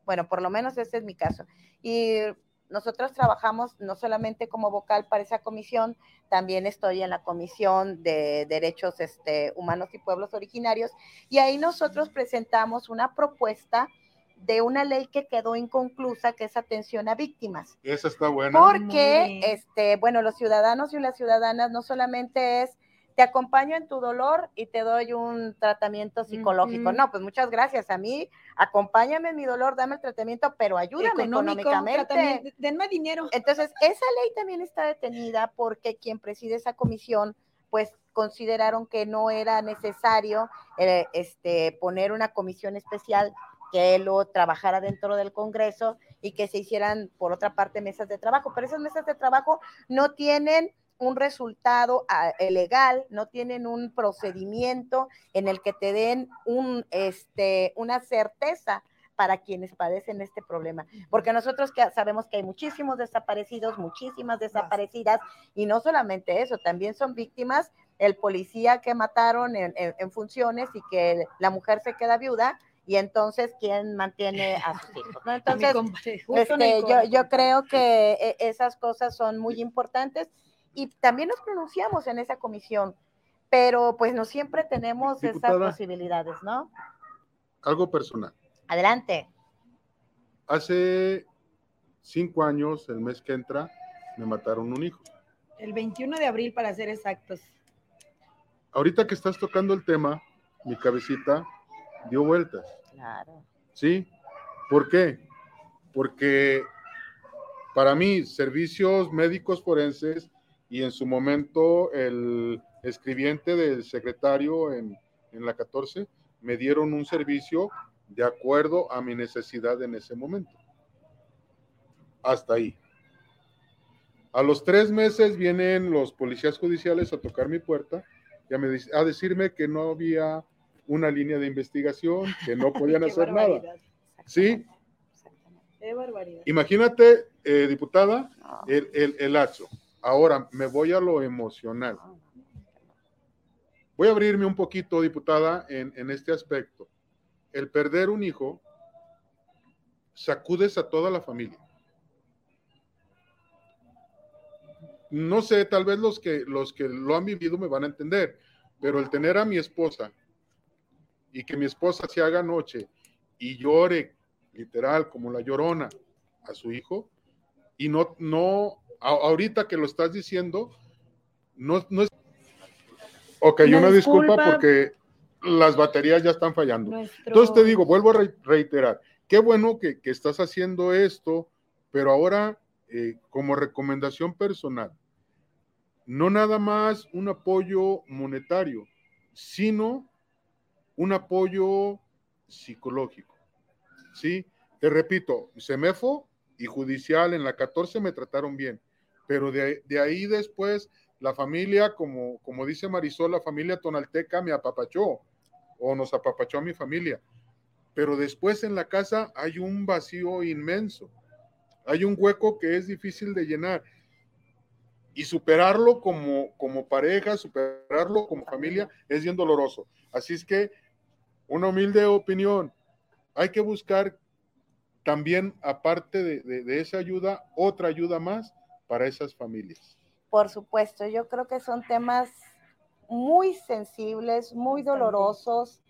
Speaker 3: Bueno, por lo menos ese es mi caso. Y nosotros trabajamos no solamente como vocal para esa comisión, también estoy en la comisión de derechos este, humanos y pueblos originarios, y ahí nosotros presentamos una propuesta de una ley que quedó inconclusa, que es atención a víctimas.
Speaker 2: Esa está buena.
Speaker 3: Porque, este, bueno, los ciudadanos y las ciudadanas no solamente es te acompaño en tu dolor y te doy un tratamiento psicológico. No, pues muchas gracias. A mí, acompáñame en mi dolor, dame el tratamiento, pero ayúdame económicamente.
Speaker 1: Denme dinero.
Speaker 3: Entonces, esa ley también está detenida porque quien preside esa comisión, pues consideraron que no era necesario eh, este, poner una comisión especial que lo trabajara dentro del Congreso y que se hicieran, por otra parte, mesas de trabajo. Pero esas mesas de trabajo no tienen un resultado ah, eh, legal, no tienen un procedimiento en el que te den un, este, una certeza para quienes padecen este problema. Porque nosotros que sabemos que hay muchísimos desaparecidos, muchísimas desaparecidas, y no solamente eso, también son víctimas el policía que mataron en, funciones y que la mujer se queda viuda, y entonces quién mantiene a sus hijos. Entonces, este, yo, yo creo que eh, esas cosas son muy importantes y también nos pronunciamos en esa comisión, pero pues no siempre tenemos esas posibilidades, ¿no?
Speaker 2: Algo personal.
Speaker 3: Adelante.
Speaker 2: Hace cinco años, el mes que entra, me mataron un hijo.
Speaker 1: El 21 de abril, para ser exactos.
Speaker 2: Ahorita que estás tocando el tema, mi cabecita dio vueltas.
Speaker 3: Claro.
Speaker 2: ¿Sí? ¿Por qué? Porque para mí, servicios médicos forenses y en su momento el escribiente del secretario en en la 14, me dieron un servicio de acuerdo a mi necesidad en ese momento. Hasta ahí. A los tres meses vienen los policías judiciales a tocar mi puerta y a, me, a decirme que no había una línea de investigación, que no podían hacer nada. ¿Sí?
Speaker 1: Qué barbaridad.
Speaker 2: Imagínate, eh, diputada, el, el, el lazo. Ahora me voy a lo emocional. Voy a abrirme un poquito, diputada, en, en este aspecto. El perder un hijo sacudes a toda la familia. No sé, tal vez los que, los que lo han vivido me van a entender, pero el tener a mi esposa y que mi esposa se haga noche y llore literal como la llorona a su hijo y no, no, a- ahorita que lo estás diciendo, no, no es... Ok,
Speaker 1: Una
Speaker 2: una disculpa
Speaker 1: disculpa.
Speaker 2: porque las baterías ya están fallando.
Speaker 1: Nuestro-
Speaker 2: Entonces te digo, vuelvo a re- reiterar, qué bueno que, que estás haciendo esto, pero ahora eh, como recomendación personal, no nada más un apoyo monetario, sino un apoyo psicológico. ¿Sí? Te repito, CEMEFO y judicial en la 14 me trataron bien, pero de, de ahí después la familia, como, como dice Marisol, la familia tonalteca me apapachó o nos apapachó a mi familia. Pero después en la casa hay un vacío inmenso, hay un hueco que es difícil de llenar. Y superarlo como, como pareja, superarlo como familia es bien doloroso. Así es que una humilde opinión, hay que buscar también, aparte de, de- de esa ayuda, otra ayuda más para esas familias.
Speaker 3: Por supuesto, yo creo que son temas muy sensibles, muy dolorosos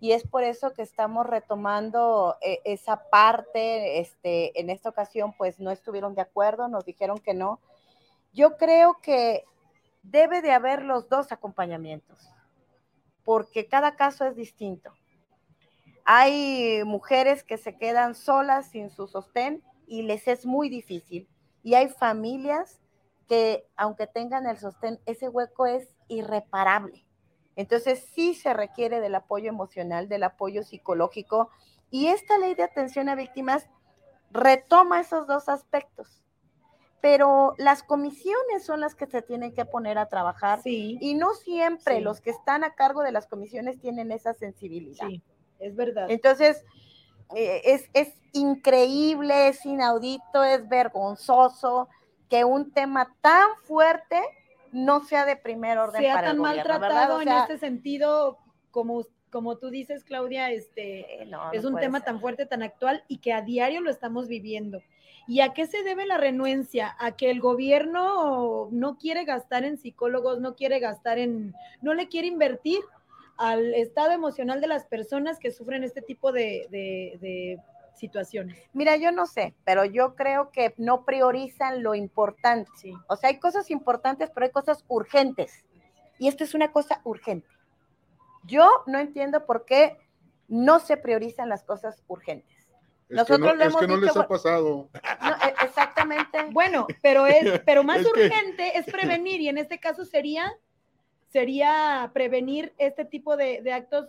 Speaker 3: y es por eso que estamos retomando eh, esa parte. Este, en esta ocasión, pues no estuvieron de acuerdo, nos dijeron que no. Yo creo que debe de haber los dos acompañamientos, porque cada caso es distinto. Hay mujeres que se quedan solas sin su sostén y les es muy difícil. Y hay familias que aunque tengan el sostén, ese hueco es irreparable. Entonces sí se requiere del apoyo emocional, del apoyo psicológico. Y esta ley de atención a víctimas retoma esos dos aspectos. Pero las comisiones son las que se tienen que poner a trabajar
Speaker 1: Sí,
Speaker 3: y no siempre
Speaker 1: Sí.
Speaker 3: los que están a cargo de las comisiones tienen esa sensibilidad.
Speaker 1: sí, es verdad.
Speaker 3: Entonces, es, es increíble, es inaudito, es vergonzoso que un tema tan fuerte no sea de primer orden
Speaker 1: sea
Speaker 3: para el
Speaker 1: tan maltratado
Speaker 3: O
Speaker 1: en este sentido, como, como tú dices, Claudia, este,
Speaker 3: eh, no,
Speaker 1: es
Speaker 3: no
Speaker 1: un tema
Speaker 3: ser.
Speaker 1: tan fuerte, tan actual y que a diario lo estamos viviendo. ¿Y a qué se debe la renuencia? A que el gobierno no quiere gastar en psicólogos, no quiere gastar en, no le quiere invertir al estado emocional de las personas que sufren este tipo de, de- de situaciones.
Speaker 3: Mira, yo no sé, pero yo creo que no priorizan lo importante.
Speaker 1: Sí.
Speaker 3: O sea, hay cosas importantes, pero hay cosas urgentes. Y esto es una cosa urgente. Yo no entiendo por qué no se priorizan las cosas urgentes.
Speaker 2: Es
Speaker 3: Nosotros
Speaker 2: que no,
Speaker 3: lo
Speaker 2: es
Speaker 3: hemos
Speaker 2: que no
Speaker 3: dicho,
Speaker 2: les ha pasado.
Speaker 3: No, e- exactamente.
Speaker 1: Bueno, pero es, pero más
Speaker 2: Es que-
Speaker 1: urgente es prevenir, y en este caso sería, sería prevenir este tipo de, de actos,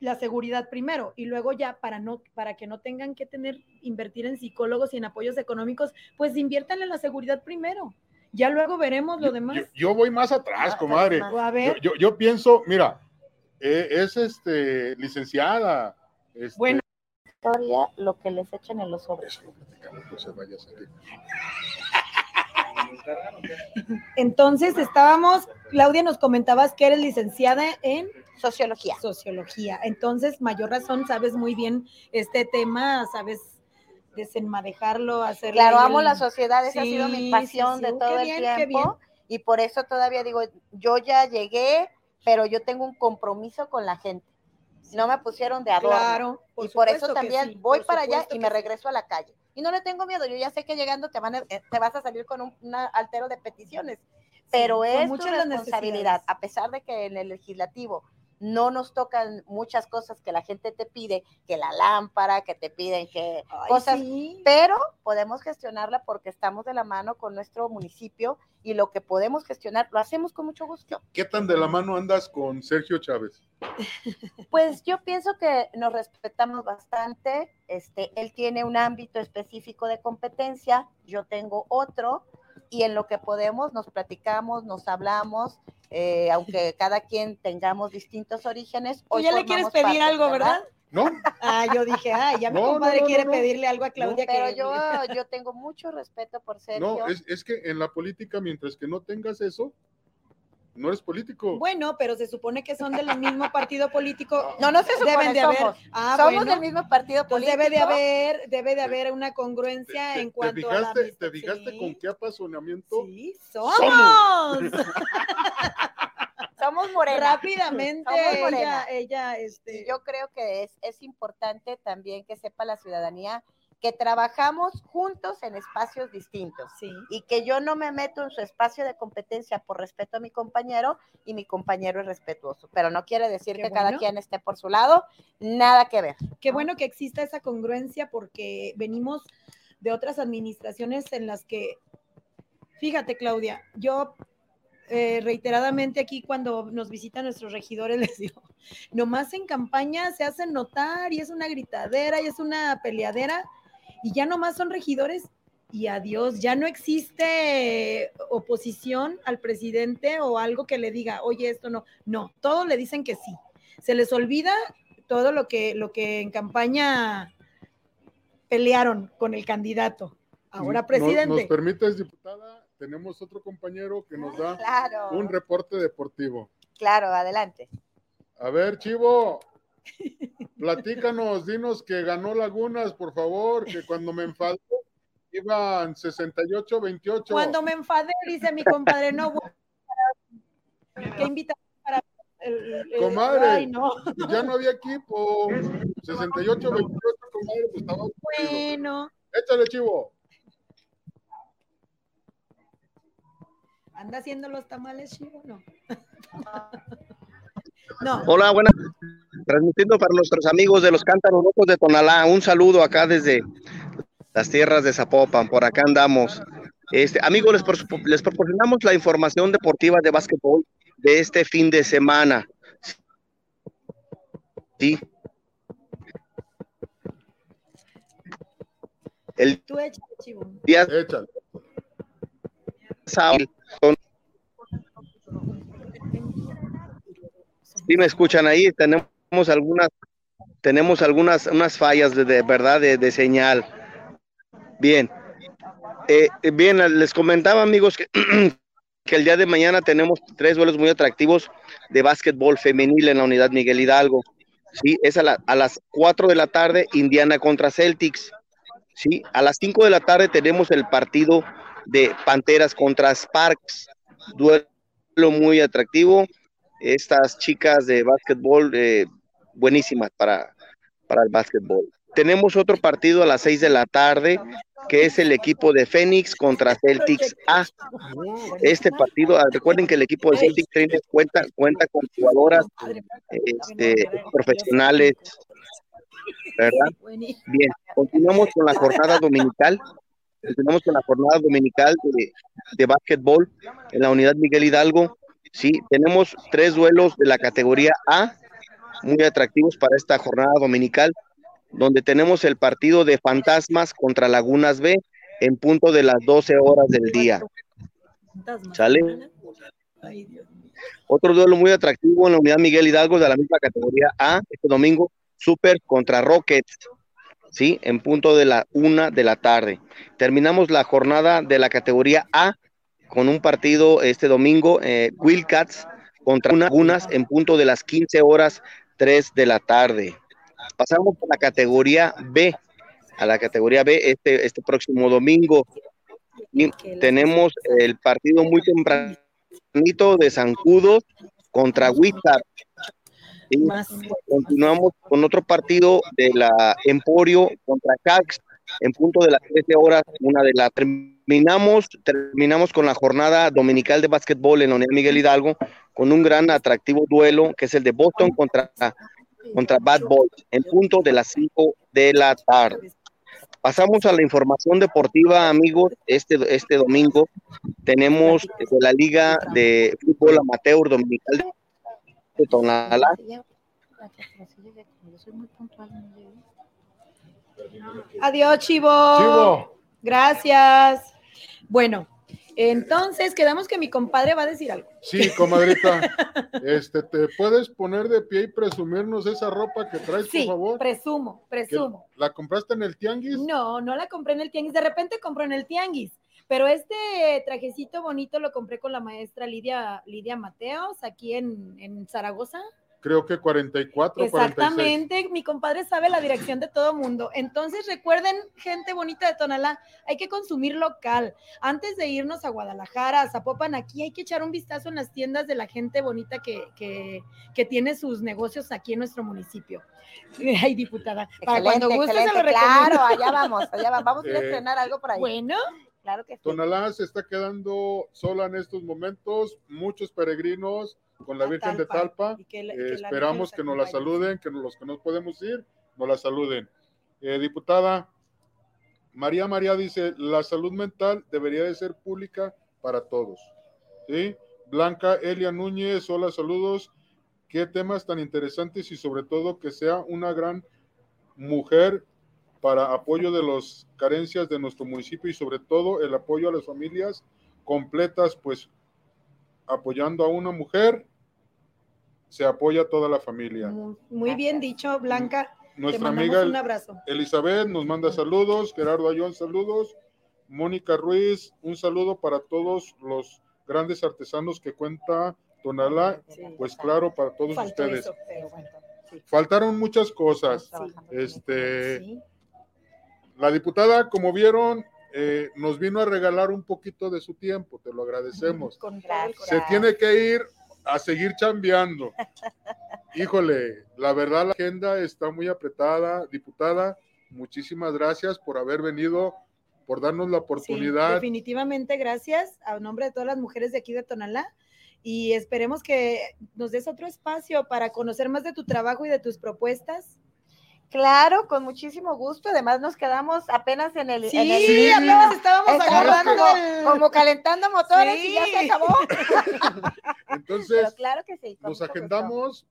Speaker 1: la seguridad primero, y luego ya para no, para que no tengan que tener, invertir en psicólogos y en apoyos económicos, pues inviertan en la seguridad primero. Ya luego veremos lo
Speaker 2: Yo,
Speaker 1: demás.
Speaker 2: yo- yo voy más atrás,
Speaker 3: Ah,
Speaker 2: comadre.
Speaker 1: a
Speaker 2: Yo,
Speaker 1: ver,
Speaker 2: yo- yo pienso, mira, eh, es este licenciada. este,
Speaker 1: Bueno.
Speaker 3: Historia, lo que les echan en los sobres.
Speaker 2: Eso lo platicamos, no se vaya a salir.
Speaker 1: Entonces estábamos, Claudia, nos comentabas que eres licenciada en
Speaker 3: Sociología.
Speaker 1: sociología. Entonces, mayor razón, sabes muy bien este tema, sabes desenmadejarlo, hacerlo.
Speaker 3: Claro, amo la sociedad, esa ha sido mi pasión
Speaker 1: sí.
Speaker 3: de todo el tiempo. Y por eso todavía digo, yo ya llegué, pero yo tengo un compromiso con la gente. No me pusieron de adorno.
Speaker 1: Claro,
Speaker 3: y por eso también voy para allá y me regreso a la calle. Y no le tengo miedo, yo ya sé que llegando te, van a- eh, te vas a salir con un una altero de peticiones. Pero
Speaker 1: son
Speaker 3: es
Speaker 1: las
Speaker 3: responsabilidad, a pesar de que en el legislativo no nos tocan muchas cosas que la gente te pide, que la lámpara, que te piden que
Speaker 1: Ay,
Speaker 3: cosas
Speaker 1: sí.
Speaker 3: pero podemos gestionarla porque estamos de la mano con nuestro municipio y lo que podemos gestionar lo hacemos con mucho gusto.
Speaker 2: ¿Qué tan de la mano andas con Sergio Chávez?
Speaker 3: Pues yo pienso que nos respetamos bastante. Este, él tiene un ámbito específico de competencia, yo tengo otro, y en lo que podemos nos platicamos, nos hablamos, eh, aunque cada quien tengamos distintos orígenes.
Speaker 1: Hoy ya le quieres pedir algo, ¿verdad?
Speaker 2: ¿No?
Speaker 1: Ah, yo dije, ah, ya mi compadre quiere pedirle algo a Claudia.
Speaker 3: pero yo, yo tengo mucho respeto por Sergio.
Speaker 2: No, es, es que en la política, mientras que no tengas eso, no eres político.
Speaker 1: Bueno, pero se supone que son del mismo partido político.
Speaker 3: No, no se supone, deben de somos. haber. Ah, somos del mismo partido político.
Speaker 1: Debe de haber, debe de haber una congruencia en cuanto
Speaker 2: a
Speaker 1: la
Speaker 2: ¿Te fijaste con qué apasionamiento?
Speaker 1: Sí, somos.
Speaker 3: somos morenas.
Speaker 1: Rápidamente, ella, ella, este.
Speaker 3: yo creo que es, es importante también que sepa la ciudadanía que trabajamos juntos en espacios distintos
Speaker 1: sí.
Speaker 3: y que yo no me meto en su espacio de competencia por respeto a mi compañero y mi compañero es respetuoso, pero no quiere decir que cada quien esté por su lado, nada que ver.
Speaker 1: Qué bueno que exista esa congruencia porque venimos de otras administraciones en las que, fíjate Claudia, yo eh, reiteradamente aquí cuando nos visitan nuestros regidores les digo, nomás en campaña se hacen notar y es una gritadera y es una peleadera y ya nomás son regidores y adiós, ya no existe oposición al presidente o algo que le diga, oye, esto no, no, todos le dicen que sí. Se les olvida todo lo que, lo que en campaña pelearon con el candidato, ahora presidente. ¿Nos,
Speaker 2: nos permites, diputada? Tenemos otro compañero que nos da un reporte deportivo.
Speaker 3: Claro, adelante.
Speaker 2: A ver, Chivo, Platícanos, dinos que ganó Lagunas, por favor, que cuando me enfadé iban 68-28.
Speaker 1: Cuando me enfadé, dice mi compadre, no, ¿qué invitación para
Speaker 2: el, Comadre, ya no había equipo. 68-28, comadre, pues estaba.
Speaker 1: Bueno.
Speaker 2: Échale, chivo.
Speaker 1: ¿Anda haciendo los tamales, chivo? No.
Speaker 4: no. Hola, buenas transmitiendo para nuestros amigos de los Cántaros Locos de Tonalá. Un saludo acá desde las tierras de Zapopan, por acá andamos. Este, amigos, les, les proporcionamos la información deportiva de básquetbol de este fin de semana. Sí.
Speaker 1: El Tú échale, chivo.
Speaker 2: Día
Speaker 4: Sí, me escuchan ahí. Tenemos algunas, tenemos algunas unas fallas de, verdad de, señal. Bien. Eh, bien, les comentaba amigos que, el día de mañana tenemos tres duelos muy atractivos de básquetbol femenil en la unidad Miguel Hidalgo. Sí, es a, las 4 de la tarde, Indiana contra Celtics. Sí, a las 5 de la tarde tenemos el partido de Panteras contra Sparks. Duelo muy atractivo. Estas chicas de básquetbol eh, buenísimas para, para el básquetbol. Tenemos otro partido a las 6 de la tarde, que es el equipo de Phoenix contra Celtics A. Este partido, ah, recuerden que el equipo de Celtics cuenta, cuenta con jugadoras este, profesionales, ¿verdad? Bien, continuamos con la jornada dominical. Continuamos con la jornada dominical de, de básquetbol en la unidad Miguel Hidalgo. Sí, tenemos tres duelos de la categoría A muy atractivos para esta jornada dominical, donde tenemos el partido de Fantasmas contra Lagunas B en punto de las 12 horas del día. ¿Sale? Otro duelo muy atractivo en la unidad Miguel Hidalgo de la misma categoría A, este domingo, Super contra Rockets, ¿sí? En punto de la una de la tarde. Terminamos la jornada de la categoría A con un partido este domingo, eh, Wildcats contra Lagunas en punto de las 15 horas 3 de la tarde. Pasamos a la categoría B, a la categoría B este, este próximo domingo. tenemos el partido muy tempranito de Zancudo contra Huitar. Continuamos con otro partido de la Emporio contra Cax en punto de las 13 horas, una de la terminamos, terminamos con la jornada dominical de básquetbol en la Unidad Miguel Hidalgo con un gran atractivo duelo que es el de Boston contra, contra Bad Boys en punto de las 5 de la tarde. Pasamos a la información deportiva, amigos. Este, este domingo tenemos de la Liga de Fútbol Amateur Dominical de Tonalá.
Speaker 1: Adiós, Chivo.
Speaker 2: Chivo.
Speaker 1: Gracias. Bueno, entonces quedamos que mi compadre va a decir algo.
Speaker 2: Sí, comadrita. Este, ¿te puedes poner de pie y presumirnos esa ropa que traes,
Speaker 1: Sí,
Speaker 2: por favor?
Speaker 1: presumo,
Speaker 2: ¿Que
Speaker 1: presumo.
Speaker 2: ¿La compraste en el tianguis?
Speaker 1: No, no la compré en el tianguis. De repente compró en el tianguis. Pero este trajecito bonito lo compré con la maestra Lidia, Lidia Mateos aquí en, en Zaragoza.
Speaker 2: Creo que 44, 46.
Speaker 1: Exactamente, mi compadre sabe la dirección de todo mundo. Entonces recuerden, gente bonita de Tonalá, hay que consumir local. Antes de irnos a Guadalajara, a Zapopan, aquí hay que echar un vistazo en las tiendas de la gente bonita que, que, que tiene sus negocios aquí en nuestro municipio. Ay, diputada, para
Speaker 3: Excelente,
Speaker 1: cuando guste se lo recomiendo.
Speaker 3: Claro, allá vamos, allá vamos. Vamos a
Speaker 2: Eh,
Speaker 3: estrenar algo por ahí.
Speaker 1: Bueno,
Speaker 3: claro que sí.
Speaker 2: Tonalá se está quedando sola en estos momentos. Muchos peregrinos con la
Speaker 1: A
Speaker 2: Virgen de
Speaker 1: Talpa. Que la-
Speaker 2: Eh,
Speaker 1: que
Speaker 2: esperamos que nos la saluden, que los que no podemos ir, nos la saluden. Eh, diputada, María María dice, la salud mental debería de ser pública para todos. ¿Sí? Blanca Elia Núñez, hola, saludos. Qué temas tan interesantes y sobre todo que sea una gran mujer para apoyo de las carencias de nuestro municipio y sobre todo el apoyo a las familias completas, pues apoyando a una mujer, se apoya a toda la familia.
Speaker 1: Muy, bien dicho, Blanca.
Speaker 2: Nuestra amiga
Speaker 1: un abrazo.
Speaker 2: Elizabeth nos manda saludos, Gerardo Ayón, saludos, Mónica Ruiz, un saludo para todos los grandes artesanos que cuenta Tonalá, pues claro, para todos
Speaker 1: Faltó
Speaker 2: ustedes.
Speaker 1: eso, pero bueno. sí.
Speaker 2: Faltaron muchas cosas.
Speaker 3: Trabajando
Speaker 2: Este,
Speaker 1: Sí.
Speaker 2: La diputada, como vieron, eh, nos vino a regalar un poquito de su tiempo, te lo agradecemos.
Speaker 3: Gracias.
Speaker 2: Se tiene que ir a seguir chambeando. Híjole, la verdad la agenda está muy apretada. Diputada, muchísimas gracias por haber venido, por darnos la
Speaker 1: Sí,
Speaker 2: oportunidad.
Speaker 1: definitivamente, gracias a nombre de todas las mujeres de aquí de Tonalá. Y esperemos que nos des otro espacio para conocer más de tu trabajo y de tus propuestas.
Speaker 3: Claro, con muchísimo gusto. Además, nos quedamos apenas en el.
Speaker 1: Sí,
Speaker 3: en el
Speaker 2: Sí.
Speaker 1: apenas estábamos agarrando
Speaker 3: como, calentando motores y ya se acabó.
Speaker 2: Entonces,
Speaker 3: Pero claro que sí.
Speaker 2: nos
Speaker 3: gusto.
Speaker 2: agendamos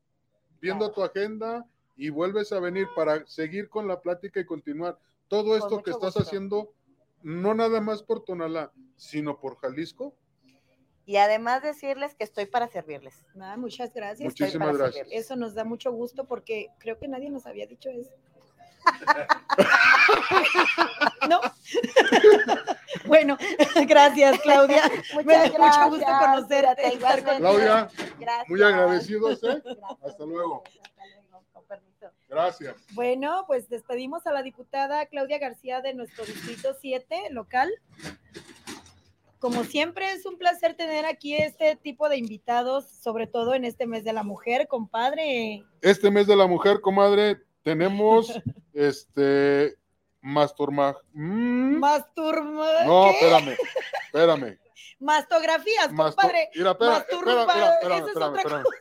Speaker 2: viendo tu agenda y vuelves a venir para seguir con la plática y continuar. Todo esto que estás
Speaker 3: gusto.
Speaker 2: haciendo, no nada más por Tonalá, sino por Jalisco.
Speaker 3: Y además decirles que estoy para servirles.
Speaker 1: Ah, muchas gracias.
Speaker 2: Muchas- Muchísimas
Speaker 3: Estoy para
Speaker 2: gracias.
Speaker 3: servirles.
Speaker 1: Eso nos da mucho gusto porque creo que nadie nos había dicho eso. no. bueno, gracias, Claudia. Me da
Speaker 3: Muchas
Speaker 1: mucho gusto
Speaker 3: gracias,
Speaker 1: conocerte, estar con-.
Speaker 2: Claudia,
Speaker 3: Gracias.
Speaker 2: muy agradecidos, ¿eh?
Speaker 3: Gracias.
Speaker 2: Hasta luego.
Speaker 3: Hasta luego, con permiso.
Speaker 2: Gracias.
Speaker 1: Bueno, pues despedimos a la diputada Claudia García de nuestro distrito 7 local. Como siempre, es un placer tener aquí este tipo de invitados, sobre todo en este mes de la mujer, compadre.
Speaker 2: Este mes de la mujer, comadre, tenemos este Masturma. mm,
Speaker 1: Masturba.
Speaker 2: No, espérame, espérame.
Speaker 1: Mastografías,
Speaker 2: Masto-
Speaker 1: compadre.
Speaker 2: Mira, espera, espera, espera, espérame,
Speaker 1: esa es
Speaker 2: espérame,
Speaker 1: otra.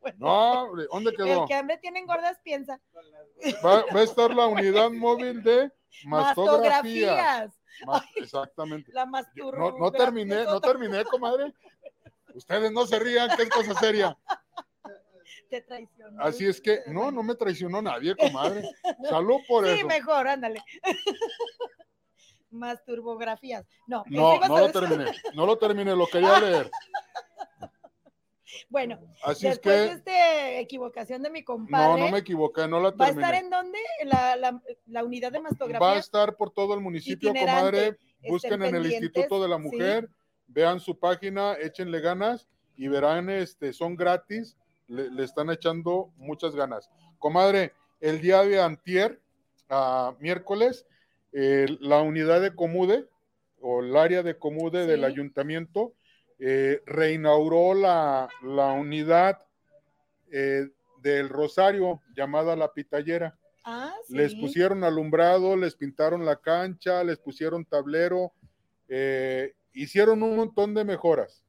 Speaker 1: Bueno,
Speaker 2: No, hombre, ¿dónde quedó?
Speaker 1: El que hambre tiene engordas piensa.
Speaker 2: Va, va a estar la unidad móvil de.
Speaker 1: Mastografías.
Speaker 2: Ma- Exactamente.
Speaker 1: La
Speaker 2: No, no terminé, no terminé, comadre. Ustedes no se rían, que es cosa seria.
Speaker 1: Te traicionó.
Speaker 2: Así es que, no, no me traicionó nadie, comadre. Salud por
Speaker 1: Sí,
Speaker 2: eso.
Speaker 1: mejor, ándale. Masturbografías. No,
Speaker 2: No, no lo terminé, no lo terminé, lo quería leer.
Speaker 1: Bueno,
Speaker 2: Así es
Speaker 1: después de
Speaker 2: que,
Speaker 1: esta equivocación de mi
Speaker 2: no,
Speaker 1: compadre,
Speaker 2: no me equivoqué, no la
Speaker 1: ¿va a estar
Speaker 2: terminé.
Speaker 1: en dónde? La, la, la unidad de
Speaker 2: Va a
Speaker 1: mastografía.
Speaker 2: estar por todo el municipio, comadre. Busquen en el Instituto de la
Speaker 1: sí.
Speaker 2: Mujer, vean su página, échenle ganas y verán, este, son gratis, le, le están echando muchas ganas. Comadre, el día de antier, a miércoles, eh, la unidad de Comude o el área de Comude del
Speaker 1: Sí.
Speaker 2: ayuntamiento eh, reinauguró la, la unidad eh, del Rosario llamada La Pitallera.
Speaker 1: Ah, sí.
Speaker 2: Les pusieron alumbrado, les pintaron la cancha, les pusieron tablero, eh, hicieron un montón de mejoras.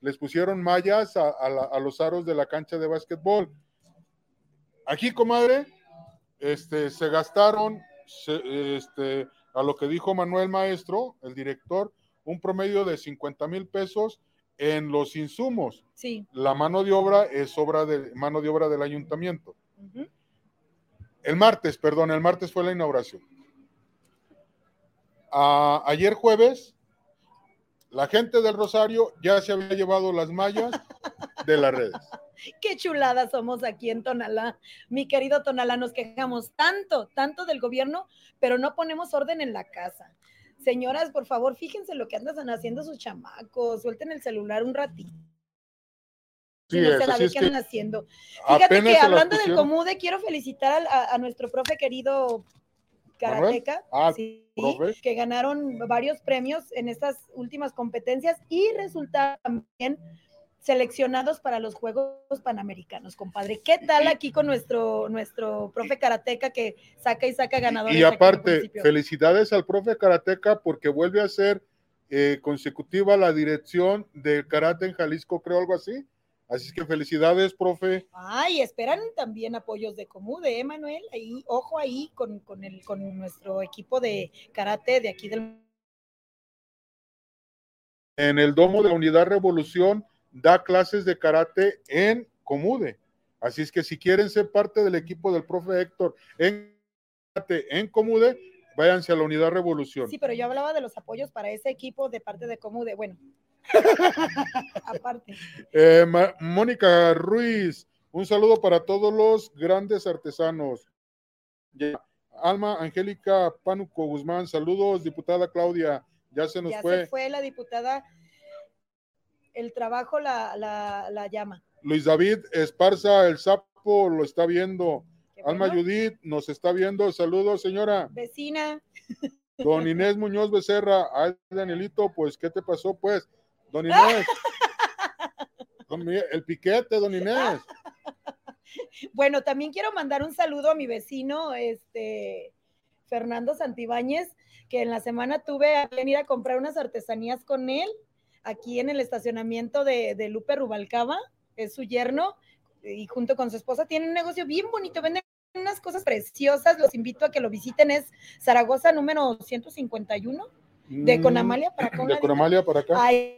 Speaker 2: Les pusieron mallas a, a la- a los aros de la cancha de básquetbol. Aquí, comadre, este, se gastaron se- este, a lo que dijo Manuel Maestro, el director, un promedio de 50 mil pesos en los insumos.
Speaker 1: Sí.
Speaker 2: La mano de obra es obra de mano de obra del ayuntamiento. El martes, perdón, el martes fue la inauguración. Ah, ayer jueves, la gente del Rosario ya se había llevado las mallas de las redes.
Speaker 1: Qué chulada somos aquí en Tonalá. Mi querido Tonalá, nos quejamos tanto, tanto del gobierno, pero no ponemos orden en la casa. Señoras, por favor, fíjense lo que andan haciendo sus chamacos. Suelten el celular un ratito.
Speaker 2: Sí,
Speaker 1: no sé la
Speaker 2: es
Speaker 1: que andan haciendo. Fíjate que
Speaker 2: se
Speaker 1: hablando del. Comude, quiero felicitar a, a nuestro profe querido Karateca,
Speaker 2: Ah,
Speaker 1: sí, que ganaron varios premios en estas últimas competencias y resultaron también seleccionados para los Juegos Panamericanos, compadre. ¿Qué tal aquí con nuestro, nuestro profe Karateca que saca y saca ganadores?
Speaker 2: Y aparte, felicidades al profe Karateca porque vuelve a ser eh, consecutiva la dirección del karate en Jalisco, creo algo así. Así que felicidades, profe.
Speaker 1: Ay, esperan también apoyos de Comude, ¿eh, Manuel? Ahí, ojo ahí con, con, el, con nuestro equipo de karate de aquí del
Speaker 2: En el domo de la Unidad Revolución da clases de karate en Comude. Así es que si quieren ser parte del equipo del profe Héctor en karate en Comude, váyanse a la Unidad Revolución.
Speaker 1: Sí, pero yo hablaba de los apoyos para ese equipo de parte de Comude. Bueno, aparte.
Speaker 2: Eh, Mónica Ruiz, un saludo para todos los grandes artesanos. Alma Angélica Pánuco Guzmán, saludos, diputada Claudia, ya se nos
Speaker 1: ya
Speaker 2: fue.
Speaker 1: se fue la diputada. El trabajo la, la, la llama.
Speaker 2: Luis David Esparza, el sapo, lo está viendo. Alma
Speaker 1: bueno.
Speaker 2: Judith nos está viendo, saludos, señora.
Speaker 1: Vecina,
Speaker 2: Don Inés Muñoz Becerra, ay, Danielito, pues, ¿qué te pasó, pues? Don Inés. Don el piquete, don Inés.
Speaker 1: Bueno, también quiero mandar un saludo a mi vecino, este Fernando Santibáñez, que en la semana tuve a bien ir a comprar unas artesanías con él, aquí en el estacionamiento de, de Lupe Rubalcaba, es su yerno, y junto con su esposa tienen un negocio bien bonito, venden unas cosas preciosas, los invito a que lo visiten, es Zaragoza número 151, de
Speaker 2: Mm,
Speaker 1: Conamalia para acá.
Speaker 2: De. Conamalia para acá.
Speaker 1: Ahí,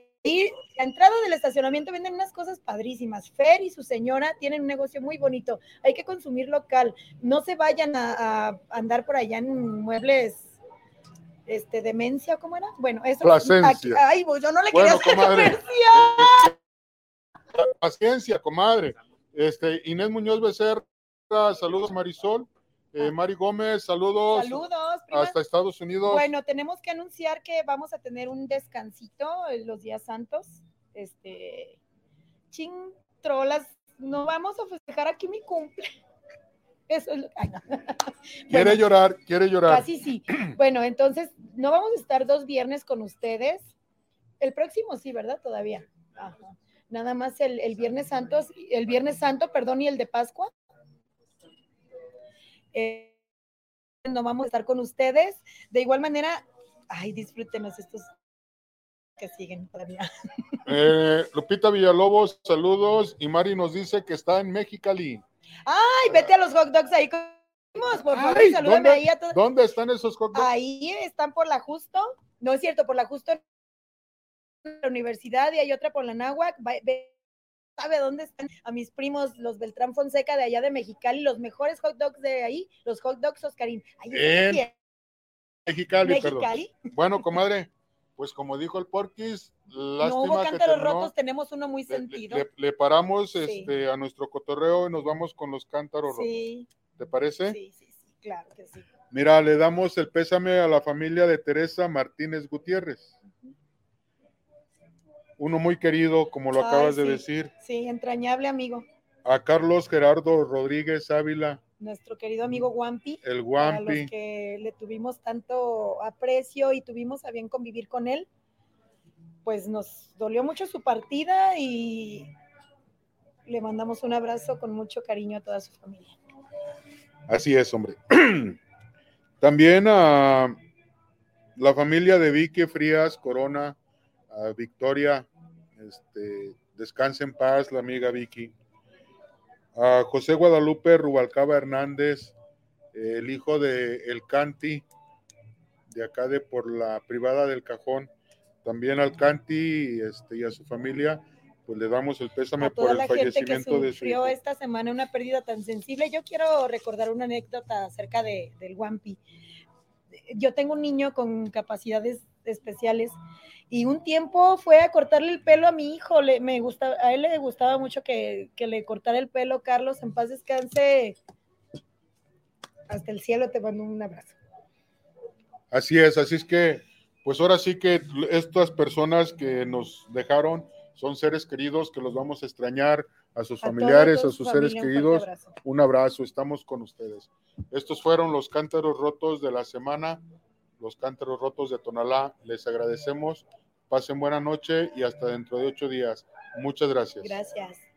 Speaker 1: la entrada del estacionamiento venden unas cosas padrísimas. Fer y su señora tienen un negocio muy bonito. Hay que consumir local. No se vayan a, a andar por allá en muebles, este, demencia, ¿cómo era? Bueno, eso.
Speaker 2: Plasencia.
Speaker 1: aquí- ay, pues yo no le
Speaker 2: Bueno,
Speaker 1: quería hacer comercial.
Speaker 2: Paciencia, comadre. Este, Inés Muñoz Becerra, saludos Marisol. Eh, Mari Gómez, saludos.
Speaker 1: Saludos, prima.
Speaker 2: Hasta Estados Unidos.
Speaker 1: Bueno, tenemos que anunciar que vamos a tener un descansito en los días santos. Este, ching, trolas, no vamos a festejar aquí mi cumple. Eso es lo ay, no.
Speaker 2: quiere
Speaker 1: Bueno,
Speaker 2: llorar, quiere llorar.
Speaker 1: Casi sí. Bueno, entonces, no vamos a estar dos viernes con ustedes. El próximo sí, ¿verdad? Todavía. Ajá. Nada más el, el Viernes Santo, el Viernes Santo, perdón, y el de Pascua. Eh, no vamos a estar con ustedes. De igual manera, ay, disfrútenos estos que siguen todavía.
Speaker 2: Eh, Lupita Villalobos, saludos. Y Mari nos dice que está en Mexicali.
Speaker 1: Ay, vete a los hot dogs ahí. comimos, Por favor,
Speaker 2: Ay,
Speaker 1: salúdame
Speaker 2: ¿dónde?
Speaker 1: ahí a todos.
Speaker 2: ¿Dónde están esos hot dogs?
Speaker 1: Ahí están por la Justo. No es cierto, por la Justo en la universidad y hay otra por la Náhuac. ¿Sabe dónde están a mis primos, los Beltrán Fonseca de allá de Mexicali? Los mejores hot dogs de ahí, los hot dogs Oscarín. Ahí
Speaker 2: En Mexicali, perdón.
Speaker 1: Mexicali.
Speaker 2: Bueno, comadre, pues como dijo el Porquis,
Speaker 1: No hubo cántaros rotos, tenemos uno muy
Speaker 2: le-
Speaker 1: sentido.
Speaker 2: le- le paramos
Speaker 1: Sí.
Speaker 2: este, a nuestro cotorreo y nos vamos con los cántaros rotos. ¿Te parece?
Speaker 1: sí, sí, sí, claro que sí.
Speaker 2: Mira, le damos el pésame a la familia de Teresa Martínez Gutiérrez. Uno muy querido, como lo
Speaker 1: Ay,
Speaker 2: acabas de decir.
Speaker 1: Sí, entrañable amigo,
Speaker 2: A Carlos Gerardo Rodríguez Ávila,
Speaker 1: nuestro querido amigo Wampi.
Speaker 2: el
Speaker 1: para los
Speaker 2: Guampi.
Speaker 1: que le tuvimos tanto aprecio y tuvimos a bien convivir con él, pues nos dolió mucho su partida y le mandamos un abrazo con mucho cariño a toda su familia.
Speaker 2: Así es, hombre. También a la familia de Vicky Frías Corona, a Victoria, este, descanse en paz, la amiga Vicky. A José Guadalupe Rubalcaba Hernández, el hijo de El Canti, de acá de por la privada del Cajón, también al Canti este, y a su familia, pues le damos el pésame
Speaker 1: a toda
Speaker 2: por
Speaker 1: la
Speaker 2: el
Speaker 1: gente que
Speaker 2: fallecimiento de su
Speaker 1: sufrió
Speaker 2: hijo.
Speaker 1: esta semana una pérdida tan sensible. Yo quiero recordar una anécdota acerca de, del Wampi. Yo tengo un niño con capacidades especiales y un tiempo fue a cortarle el pelo a mi hijo. Le, me gusta, a él le gustaba mucho que, que le cortara el pelo. Carlos, en paz descanse. Hasta el cielo te mando un abrazo.
Speaker 2: Así es, así es que, pues ahora sí que estas personas que nos dejaron son seres queridos que los vamos a extrañar, a sus
Speaker 1: A
Speaker 2: familiares, a sus seres
Speaker 1: un
Speaker 2: queridos.
Speaker 1: abrazo.
Speaker 2: Un abrazo, estamos con ustedes. Estos fueron los cántaros rotos de la semana, los cántaros rotos de Tonalá. Les agradecemos. Pasen buena noche y hasta dentro de ocho días. Muchas gracias.
Speaker 1: Gracias.